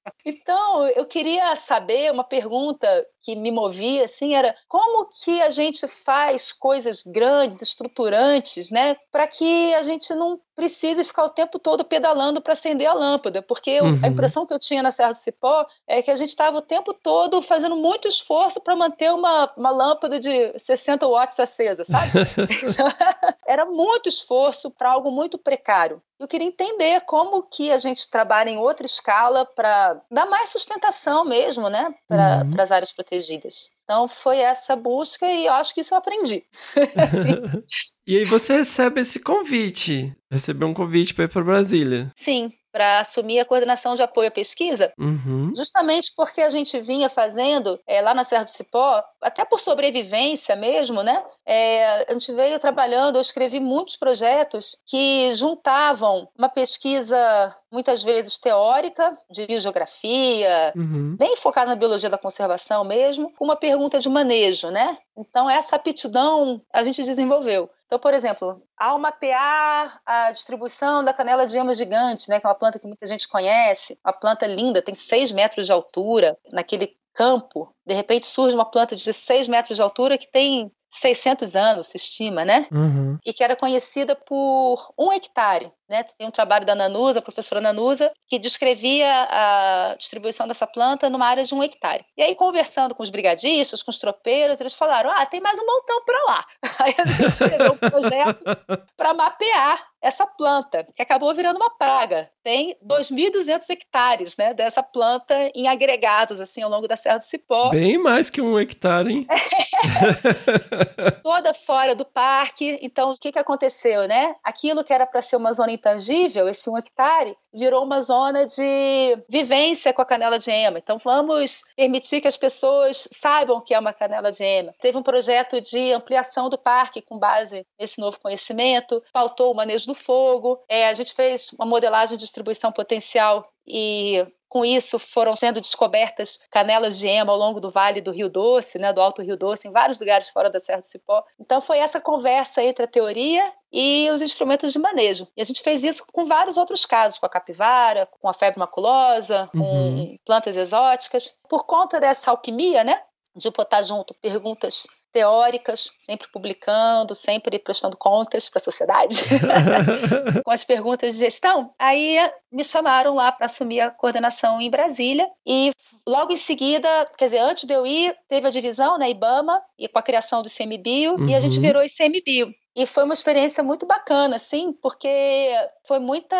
Então, eu queria saber, uma pergunta que me movia, assim, era como que a gente faz coisas grandes, estruturantes, né, para que a gente não precise ficar o tempo todo pedalando para acender a lâmpada, porque Uhum. a impressão que eu tinha na Serra do Cipó é que a gente estava o tempo todo fazendo muito esforço para manter uma, uma lâmpada de 60 watts acesa, sabe? Era muito esforço para algo muito precário. Eu queria entender como que a gente trabalha em outra escala para dar mais sustentação mesmo, né, para Uhum. as áreas protegidas. Então foi essa busca e eu acho que isso eu aprendi. E aí você recebe esse convite. Recebeu um convite pra ir pra Brasília. Sim, para assumir a coordenação de apoio à pesquisa, Uhum. justamente porque a gente vinha fazendo é, lá na Serra do Cipó, até por sobrevivência mesmo, né? É, a gente veio trabalhando, eu escrevi muitos projetos que juntavam uma pesquisa muitas vezes teórica, de biogeografia, Uhum. bem focada na biologia da conservação mesmo, com uma pergunta de manejo, né? Então essa aptidão a gente desenvolveu. Então, por exemplo, ao mapear a distribuição da canela de ema gigante, né, que é uma planta que muita gente conhece, uma planta linda, tem 6 metros de altura, naquele campo, de repente surge uma planta de 6 metros de altura que tem 600 anos, se estima, né? Uhum. e que era conhecida por um hectare. Né? Tem um trabalho da Nanusa, a professora Nanusa, que descrevia a distribuição dessa planta numa área de um hectare. E aí, conversando com os brigadistas, com os tropeiros, eles falaram: ah, tem mais um montão para lá. Aí a gente escreveu um projeto para mapear essa planta, que acabou virando uma praga. Tem 2.200 hectares né, dessa planta em agregados assim ao longo da Serra do Cipó. Bem mais que um hectare, hein? toda fora do parque. Então, o que, que aconteceu, né? Aquilo que era para ser uma zona intangível, esse um hectare, virou uma zona de vivência com a canela de ema. Então, vamos permitir que as pessoas saibam o que é uma canela de ema. Teve um projeto de ampliação do parque com base nesse novo conhecimento, faltou o manejo do fogo. É, a gente fez uma modelagem de distribuição potencial e com isso foram sendo descobertas canelas de ema ao longo do Vale do Rio Doce, né, do Alto Rio Doce, em vários lugares fora da Serra do Cipó. Então foi essa conversa entre a teoria e os instrumentos de manejo. E a gente fez isso com vários outros casos, com a capivara, com a febre maculosa, com Uhum. plantas exóticas. Por conta dessa alquimia, né, de botar junto perguntas teóricas, sempre publicando, sempre prestando contas para a sociedade, com as perguntas de gestão. Aí me chamaram lá para assumir a coordenação em Brasília e logo em seguida, quer dizer, antes de eu ir, teve a divisão na IBAMA e com a criação do ICMBio e a gente Uhum. virou ICMBio. E foi uma experiência muito bacana, assim, porque foi muita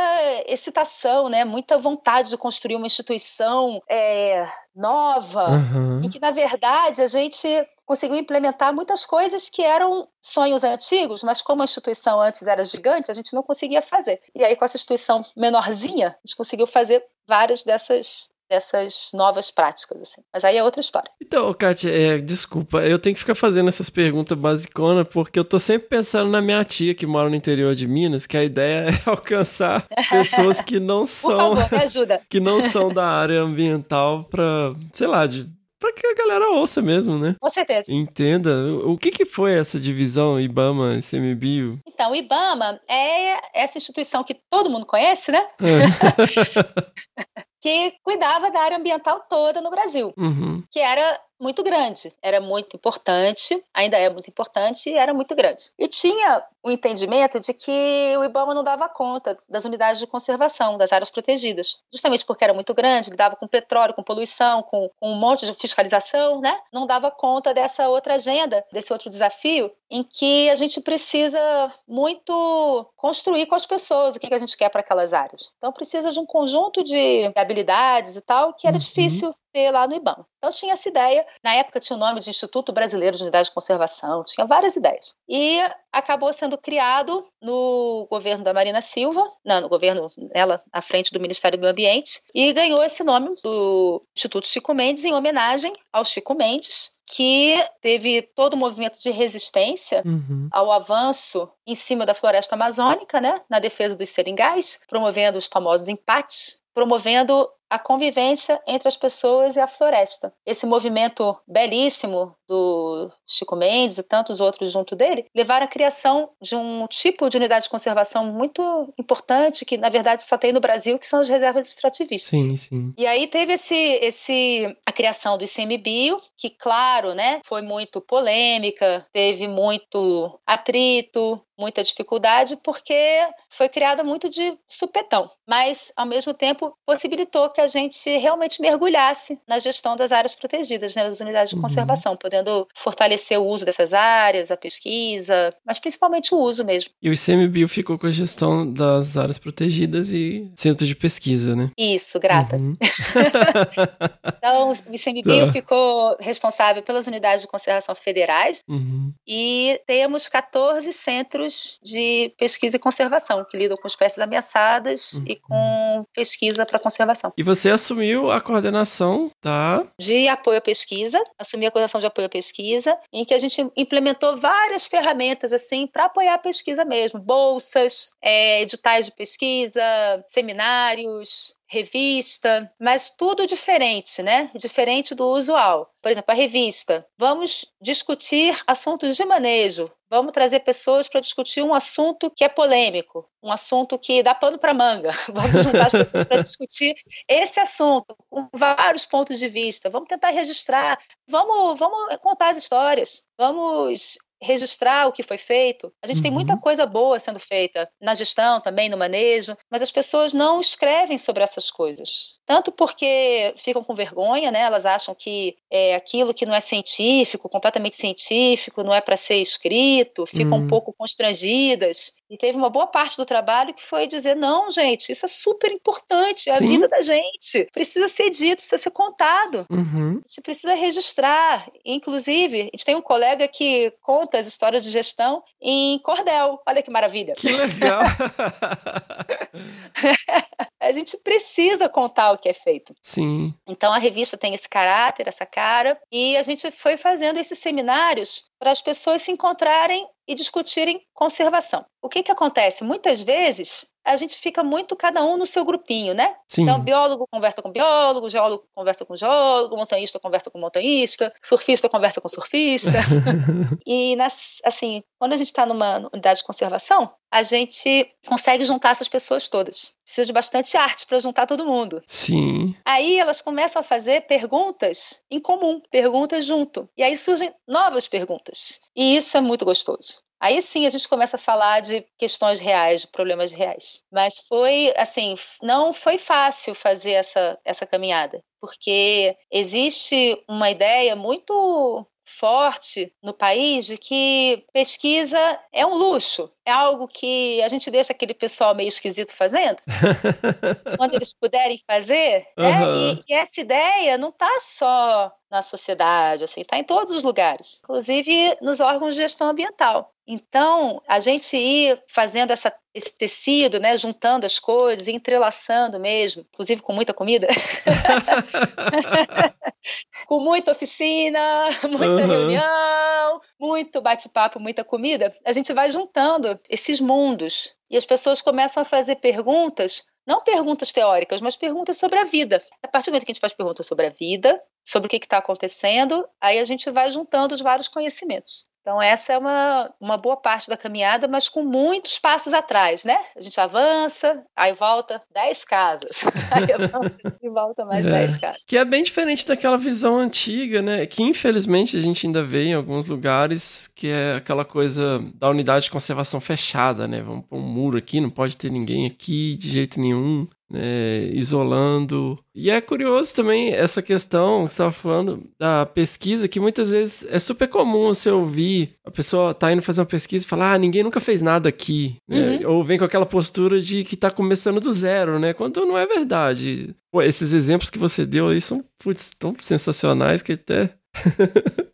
excitação, né? Muita vontade de construir uma instituição é, nova, Aham. em que, na verdade, a gente conseguiu implementar muitas coisas que eram sonhos antigos, mas como a instituição antes era gigante, a gente não conseguia fazer. E aí, com essa instituição menorzinha, a gente conseguiu fazer várias dessas dessas novas práticas, assim. Mas aí é outra história. Então, Kátia, é, desculpa, eu tenho que ficar fazendo essas perguntas basiconas, porque eu tô sempre pensando na minha tia que mora no interior de Minas, que a ideia é alcançar pessoas que não Por são, favor, que não são da área ambiental pra, sei lá, de, que a galera ouça mesmo, né? Com certeza. Entenda. O que que foi essa divisão IBAMA, ICMBio? Então, o IBAMA é essa instituição que todo mundo conhece, né? É. Que cuidava da área ambiental toda no Brasil. Uhum. que era muito grande. Era muito importante, ainda é muito importante e era muito grande. E tinha o entendimento de que o IBAMA não dava conta das unidades de conservação, das áreas protegidas, justamente porque era muito grande, lidava com petróleo, com poluição, com, com um monte de fiscalização, né? Não dava conta dessa outra agenda, desse outro desafio, em que a gente precisa muito construir com as pessoas o que a gente quer para aquelas áreas. Então precisa de um conjunto de habilidades e tal que era uhum. difícil ter lá no IBAMA. Então tinha essa ideia, na época tinha o nome de Instituto Brasileiro de Unidade de Conservação, tinha várias ideias. E acabou sendo criado no governo da Marina Silva, não, no governo ela à frente do Ministério do Meio Ambiente, e ganhou esse nome do Instituto Chico Mendes em homenagem ao Chico Mendes, que teve todo o movimento de resistência uhum. ao avanço em cima da floresta amazônica, né, na defesa dos seringais, promovendo os famosos empates, promovendo a convivência entre as pessoas e a floresta. Esse movimento belíssimo do Chico Mendes e tantos outros junto dele levaram à criação de um tipo de unidade de conservação muito importante que na verdade só tem no Brasil, que são as reservas extrativistas. Sim, sim. E aí teve esse, esse a criação do ICMBio, que claro, né, foi muito polêmica, teve muito atrito, muita dificuldade, porque foi criada muito de supetão, mas ao mesmo tempo possibilitou que a gente realmente mergulhasse na gestão das áreas protegidas, né, das unidades de uhum. conservação, podendo fortalecer o uso dessas áreas, a pesquisa, mas principalmente o uso mesmo. E o ICMBio ficou com a gestão das áreas protegidas e centro de pesquisa, né? Isso, grata. Uhum. então, o ICMBio tá. ficou responsável pelas unidades de conservação federais uhum. e temos 14 centros de pesquisa e conservação que lidam com espécies ameaçadas uhum. e com pesquisa para conservação. E você assumiu a coordenação da. De apoio à pesquisa, assumi a coordenação de apoio à pesquisa, em que a gente implementou várias ferramentas assim para apoiar a pesquisa mesmo: bolsas, é, editais de pesquisa, seminários, revista, mas tudo diferente, né? Diferente do usual. Por exemplo, a revista. Vamos discutir assuntos de manejo. Vamos trazer pessoas para discutir um assunto que é polêmico, um assunto que dá pano para manga. Vamos juntar as pessoas para discutir esse assunto com vários pontos de vista. Vamos tentar registrar. Vamos, vamos contar as histórias. Vamos registrar o que foi feito. A gente uhum. tem muita uhum. coisa boa sendo feita na gestão também, no manejo, mas as pessoas não escrevem sobre essas coisas. Tanto porque ficam com vergonha, né? Elas acham que é aquilo que não é científico, completamente científico, não é para ser escrito, ficam uhum. um pouco constrangidas. E teve uma boa parte do trabalho que foi dizer: não, gente, isso é super importante, é Sim. a vida da gente. Precisa ser dito, precisa ser contado. Uhum. A gente precisa registrar. Inclusive, a gente tem um colega que conta as histórias de gestão em cordel. Olha que maravilha. Que legal! a gente precisa contar o que é feito. Sim. Então a revista tem esse caráter, essa cara, e a gente foi fazendo esses seminários para as pessoas se encontrarem e discutirem conservação. O que, que acontece? Muitas vezes a gente fica muito cada um no seu grupinho, né? Sim. Então, biólogo conversa com biólogo, geólogo conversa com geólogo, montanhista conversa com montanhista, surfista conversa com surfista. e, nas, assim, quando a gente está numa unidade de conservação, a gente consegue juntar essas pessoas todas. Precisa de bastante arte para juntar todo mundo. Sim. Aí elas começam a fazer perguntas em comum, perguntas junto. E aí surgem novas perguntas. E isso é muito gostoso. Aí sim a gente começa a falar de questões reais, de problemas reais. Mas foi assim, não foi fácil fazer essa, essa caminhada, porque existe uma ideia muito forte no país de que pesquisa é um luxo, é algo que a gente deixa aquele pessoal meio esquisito fazendo, quando eles puderem fazer. Uhum. Né? E, e, essa ideia não está só na sociedade, assim, está em todos os lugares, inclusive nos órgãos de gestão ambiental. Então, a gente ir fazendo essa, esse tecido, né, juntando as coisas, entrelaçando mesmo, inclusive com muita comida, com muita oficina, muita uhum. reunião, muito bate-papo, muita comida, a gente vai juntando esses mundos e as pessoas começam a fazer perguntas não perguntas teóricas, mas perguntas sobre a vida. A partir do momento que a gente faz perguntas sobre a vida, sobre o que está acontecendo, aí a gente vai juntando os vários conhecimentos. Então, essa é uma, uma boa parte da caminhada, mas com muitos passos atrás, né? A gente avança, aí volta 10 casas. Aí avança e volta mais É. 10 casas. Que é bem diferente daquela visão antiga, né? Que infelizmente a gente ainda vê em alguns lugares, que é aquela coisa da unidade de conservação fechada, né? Vamos pôr um muro aqui, não pode ter ninguém aqui de jeito nenhum, né? Isolando. E é curioso também essa questão que você estava falando da pesquisa, que muitas vezes é super comum você ouvir a pessoa tá indo fazer uma pesquisa e falar, ah, ninguém nunca fez nada aqui. né? Ou vem com aquela postura de que tá começando do zero, né? Quando não é verdade. Pô, esses exemplos que você deu aí são putz, tão sensacionais que até.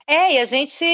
É, e a gente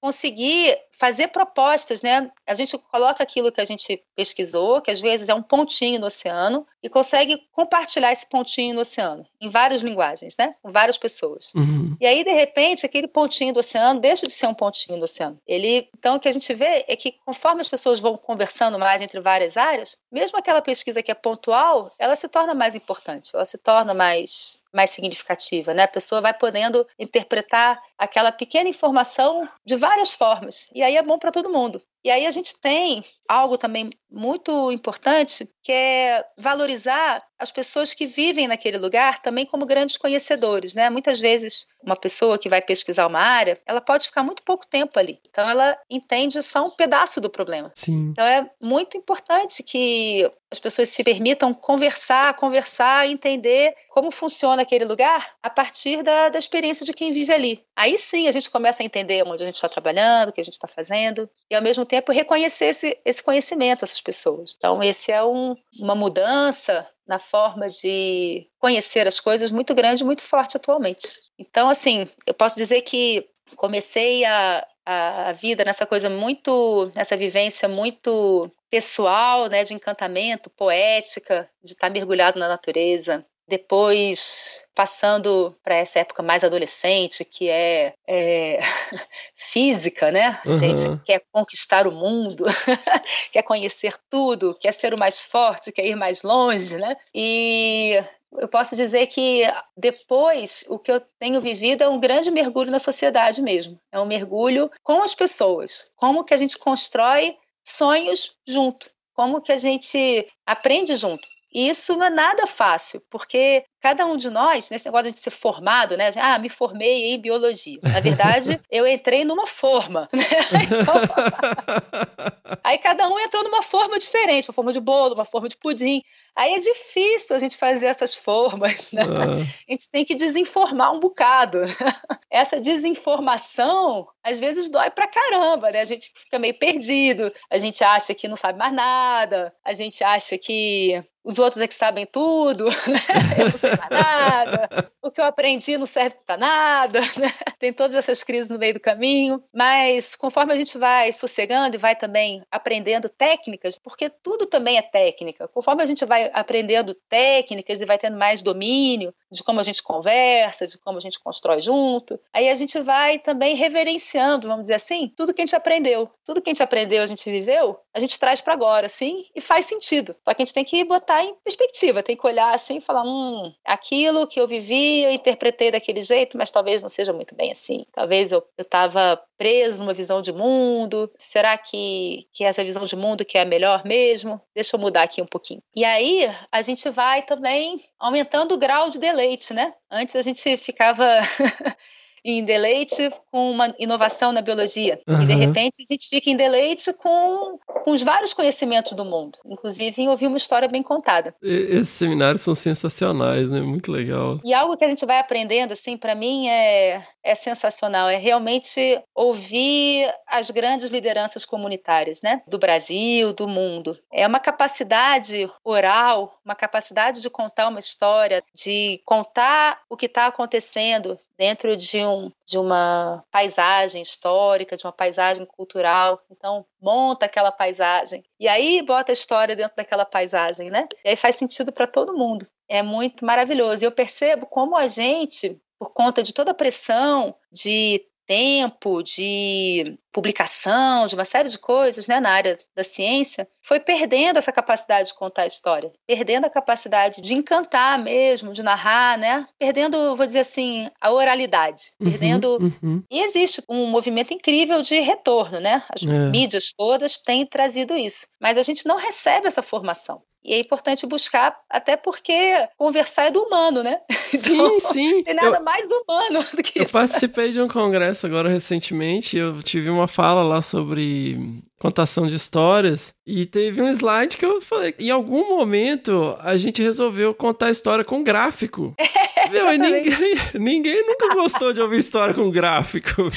conseguir fazer propostas, né? A gente coloca aquilo que a gente pesquisou, que às vezes é um pontinho no oceano, e consegue compartilhar esse pontinho no oceano, em várias linguagens, né? Com várias pessoas. Uhum. E aí, de repente, aquele pontinho do oceano deixa de ser um pontinho do oceano. Ele, então, o que a gente vê é que conforme as pessoas vão conversando mais entre várias áreas, mesmo aquela pesquisa que é pontual, ela se torna mais importante, ela se torna mais mais significativa, né? A pessoa vai podendo interpretar aquela pequena informação de várias formas. E aí é bom para todo mundo. E aí a gente tem algo também muito importante, que é valorizar as pessoas que vivem naquele lugar também como grandes conhecedores, né? Muitas vezes uma pessoa que vai pesquisar uma área, ela pode ficar muito pouco tempo ali. Então ela entende só um pedaço do problema. Sim. Então é muito importante que as pessoas se permitam conversar, conversar, entender como funciona aquele lugar a partir da, da experiência de quem vive ali. Aí sim a gente começa a entender onde a gente está trabalhando, o que a gente está fazendo, e ao mesmo tempo reconhecer esse, esse conhecimento, essas pessoas. Então, esse é um, uma mudança na forma de conhecer as coisas muito grande, muito forte atualmente. Então, assim, eu posso dizer que comecei a, a vida nessa coisa muito, nessa vivência muito pessoal, né, de encantamento, poética, de estar mergulhado na natureza. Depois, passando para essa época mais adolescente, que é, é física, né? A Uhum. gente quer conquistar o mundo, quer conhecer tudo, quer ser o mais forte, quer ir mais longe, né? E eu posso dizer que depois o que eu tenho vivido é um grande mergulho na sociedade mesmo. É um mergulho com as pessoas. Como que a gente constrói sonhos junto? Como que a gente aprende junto? Isso não é nada fácil, porque cada um de nós, nesse negócio de ser formado, né? Ah, me formei em biologia. Na verdade, eu entrei numa forma. né? Então, Aí cada um entrou numa forma diferente, uma forma de bolo, uma forma de pudim. Aí é difícil a gente fazer essas formas, né? Ah, A gente tem que desinformar um bocado. Essa desinformação, às vezes, dói pra caramba, né? A gente fica meio perdido, a gente acha que não sabe mais nada, a gente acha que os outros é que sabem tudo, né? Eu não mais nada, o que eu aprendi não serve pra nada, né? Tem todas essas crises no meio do caminho, mas conforme a gente vai sossegando e vai também aprendendo técnicas, porque tudo também é técnica, conforme a gente vai aprendendo técnicas e vai tendo mais domínio de como a gente conversa, de como a gente constrói junto, aí a gente vai também reverenciando, vamos dizer assim, tudo que a gente aprendeu. Tudo que a gente aprendeu, a gente viveu, a gente traz para agora, sim, e faz sentido. Só que a gente tem que botar em perspectiva, tem que olhar assim e falar: hum, aquilo que eu vivi, eu interpretei daquele jeito, mas talvez não seja muito bem assim. Talvez eu estava preso numa visão de mundo. Será que, que essa visão de mundo que é a melhor mesmo? Deixa eu mudar aqui um pouquinho. E aí a gente vai também aumentando o grau de deleite, né? Antes a gente ficava em deleite com uma inovação na biologia. E de repente a gente fica em deleite com, com os vários conhecimentos do mundo, inclusive em ouvir uma história bem contada. e- esses seminários são sensacionais, né? Muito legal. E algo que a gente vai aprendendo, assim, para mim é, é sensacional, é realmente ouvir as grandes lideranças comunitárias, né? Do Brasil, do mundo. É uma capacidade oral, uma capacidade de contar uma história, de contar o que está acontecendo dentro de, um, de uma paisagem histórica, de uma paisagem cultural. Então, monta aquela paisagem. E aí bota a história dentro daquela paisagem, né? E aí faz sentido para todo mundo. É muito maravilhoso. E eu percebo como a gente, por conta de toda a pressão de tempo, de publicação, de uma série de coisas né, na área da ciência, foi perdendo essa capacidade de contar a história, perdendo a capacidade de encantar mesmo, de narrar, né? Perdendo, vou dizer assim, a oralidade, Uhum, perdendo. uhum. E existe um movimento incrível de retorno, né? As É. mídias todas têm trazido isso, mas a gente não recebe essa formação. E é importante buscar, até porque conversar é do humano, né? Sim, sim. Não tem nada mais humano do que Eu isso. participei de um congresso agora recentemente, eu tive uma fala lá sobre contação de histórias e teve um slide que eu falei, em algum momento a gente resolveu contar a história com gráfico. Meu, e ninguém, ninguém nunca gostou de ouvir história com gráfico.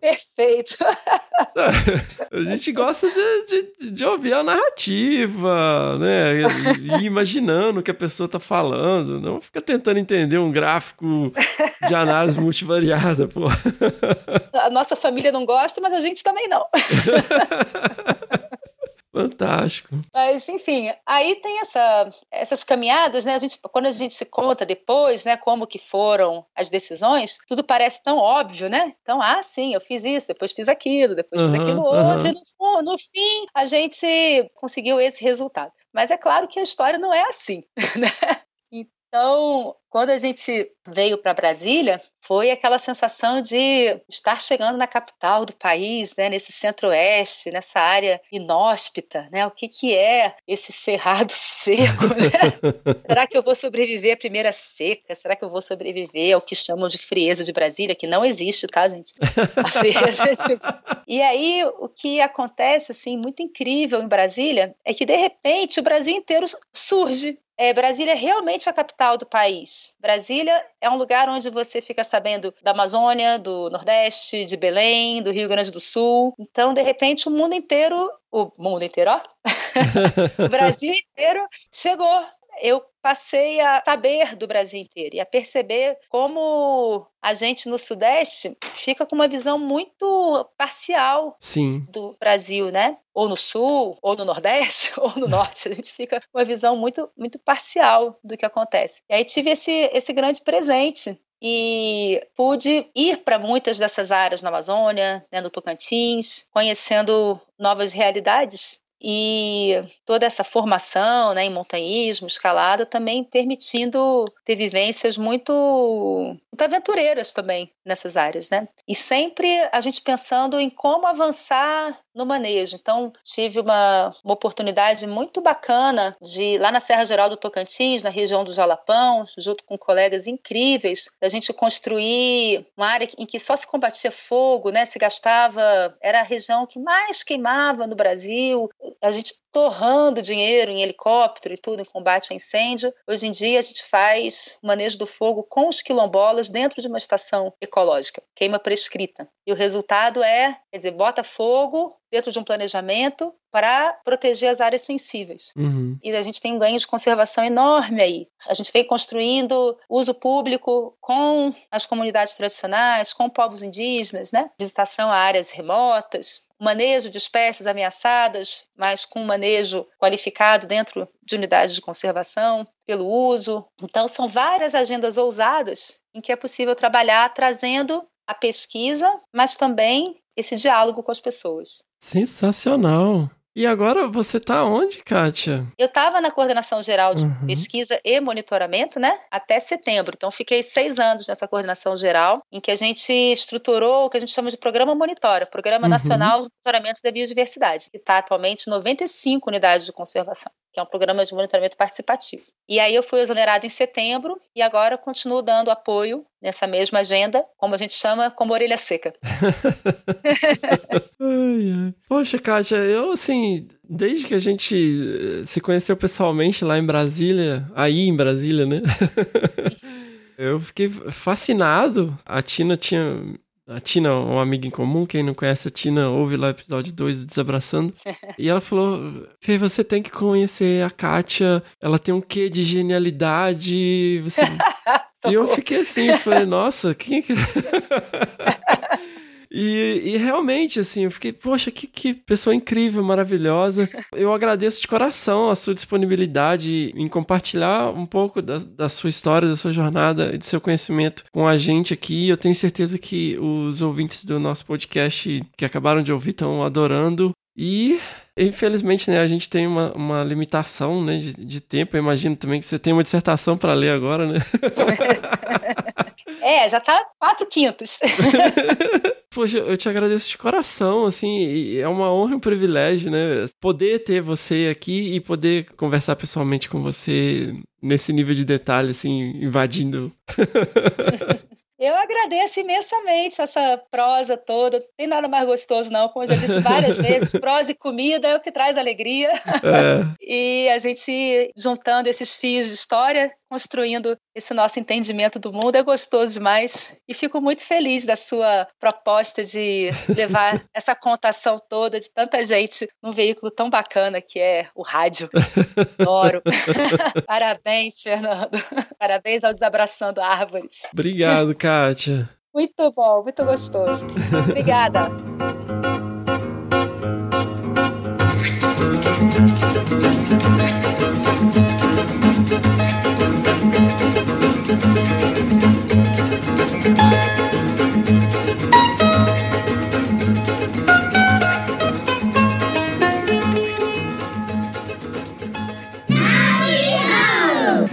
Perfeito. A gente gosta de, de, de ouvir a narrativa, né? E imaginando o que a pessoa tá falando. Não fica tentando entender um gráfico de análise multivariada, pô. A nossa família não gosta, mas a gente também não. Fantástico. Mas, enfim, aí tem essa, essas caminhadas, né? A gente, quando a gente se conta depois, né, como que foram as decisões, tudo parece tão óbvio, né? Então, ah, sim, eu fiz isso, depois fiz aquilo, depois fiz Aham, aquilo aham. outro, e no, no fim a gente conseguiu esse resultado. Mas é claro que a história não é assim, né? Então, quando a gente veio para Brasília, foi aquela sensação de estar chegando na capital do país, né, nesse centro-oeste, nessa área inóspita, né? O que que é esse cerrado seco, né? Será que eu vou sobreviver à primeira seca? Será que eu vou sobreviver ao que chamam de frieza de Brasília, que não existe, tá, gente? A frieza de... E aí, o que acontece, assim, muito incrível em Brasília, é que, de repente, o Brasil inteiro surge. É, Brasília é realmente a capital do país. Brasília é um lugar onde você fica sabendo da Amazônia, do Nordeste, de Belém, do Rio Grande do Sul. Então, de repente, o mundo inteiro, o mundo inteiro, ó, o Brasil inteiro chegou. Eu passei a saber do Brasil inteiro e a perceber como a gente no Sudeste fica com uma visão muito parcial Sim. do Brasil, né? Ou no Sul, ou no Nordeste, ou no Norte. A gente fica com uma visão muito, muito parcial do que acontece. E aí tive esse, esse grande presente e pude ir para muitas dessas áreas na Amazônia, né, no Tocantins, conhecendo novas realidades e toda essa formação né, em montanhismo, escalada, também permitindo ter vivências muito, muito aventureiras também nessas áreas, né? E sempre a gente pensando em como avançar no manejo. Então, tive uma, uma oportunidade muito bacana de, lá na Serra Geral do Tocantins, na região do Jalapão, junto com colegas incríveis, da gente construir uma área em que só se combatia fogo, né? Se gastava, era a região que mais queimava no Brasil, a gente torrando dinheiro em helicóptero e tudo em combate a incêndio. Hoje em dia a gente faz o manejo do fogo com os quilombolas dentro de uma estação ecológica, queima prescrita. E o resultado é, quer dizer, bota fogo dentro de um planejamento para proteger as áreas sensíveis. Uhum. E a gente tem um ganho de conservação enorme aí. A gente vem construindo uso público com as comunidades tradicionais, com povos indígenas, né? Visitação a áreas remotas, manejo de espécies ameaçadas, mas com manejo qualificado dentro de unidades de conservação, pelo uso. Então, são várias agendas ousadas em que é possível trabalhar trazendo a pesquisa, mas também esse diálogo com as pessoas. Sensacional. E agora você tá onde, Kátia? Eu estava na coordenação geral de Uhum. pesquisa e monitoramento, né, até setembro. Então, fiquei seis anos nessa coordenação geral, em que a gente estruturou o que a gente chama de Programa Monitora, Programa Uhum. Nacional de Monitoramento da Biodiversidade, que está atualmente em 95 unidades de conservação, que é um programa de monitoramento participativo. E aí eu fui exonerada em setembro e agora continuo dando apoio nessa mesma agenda, como a gente chama, como orelha seca. Ai, ai. Poxa, Kátia, eu assim, desde que a gente eh, se conheceu pessoalmente lá em Brasília, aí em Brasília, né? eu fiquei fascinado. A Tina tinha. A Tina, uma amiga em comum, quem não conhece a Tina, ouve lá o episódio 2 do Desabraçando. E ela falou: Fê, você tem que conhecer a Kátia, ela tem um quê de genialidade. Você... E eu fiquei assim, falei, nossa, quem é que. E, e realmente, assim, eu fiquei, poxa, que, que pessoa incrível, maravilhosa. Eu agradeço de coração a sua disponibilidade em compartilhar um pouco da, da sua história, da sua jornada e do seu conhecimento com a gente aqui. Eu tenho certeza que os ouvintes do nosso podcast que acabaram de ouvir estão adorando. E infelizmente, né, a gente tem uma, uma limitação né, de, de tempo. Eu imagino também que você tem uma dissertação para ler agora, né? É, já tá quatro quintos. Poxa, eu te agradeço de coração, assim, é uma honra e um privilégio, né? Poder ter você aqui e poder conversar pessoalmente com você nesse nível de detalhe, assim, invadindo. Eu agradeço imensamente essa prosa toda. Não tem nada mais gostoso, não. Como eu já disse várias vezes, prosa e comida é o que traz alegria. É. e a gente juntando esses fios de história, construindo esse nosso entendimento do mundo, é gostoso demais. E fico muito feliz da sua proposta de levar essa contação toda de tanta gente num veículo tão bacana que é o rádio. Adoro. Parabéns, Fernando. Parabéns ao Desabraçando Árvores. Obrigado, cara. Kátia. Muito bom, muito gostoso. Obrigada.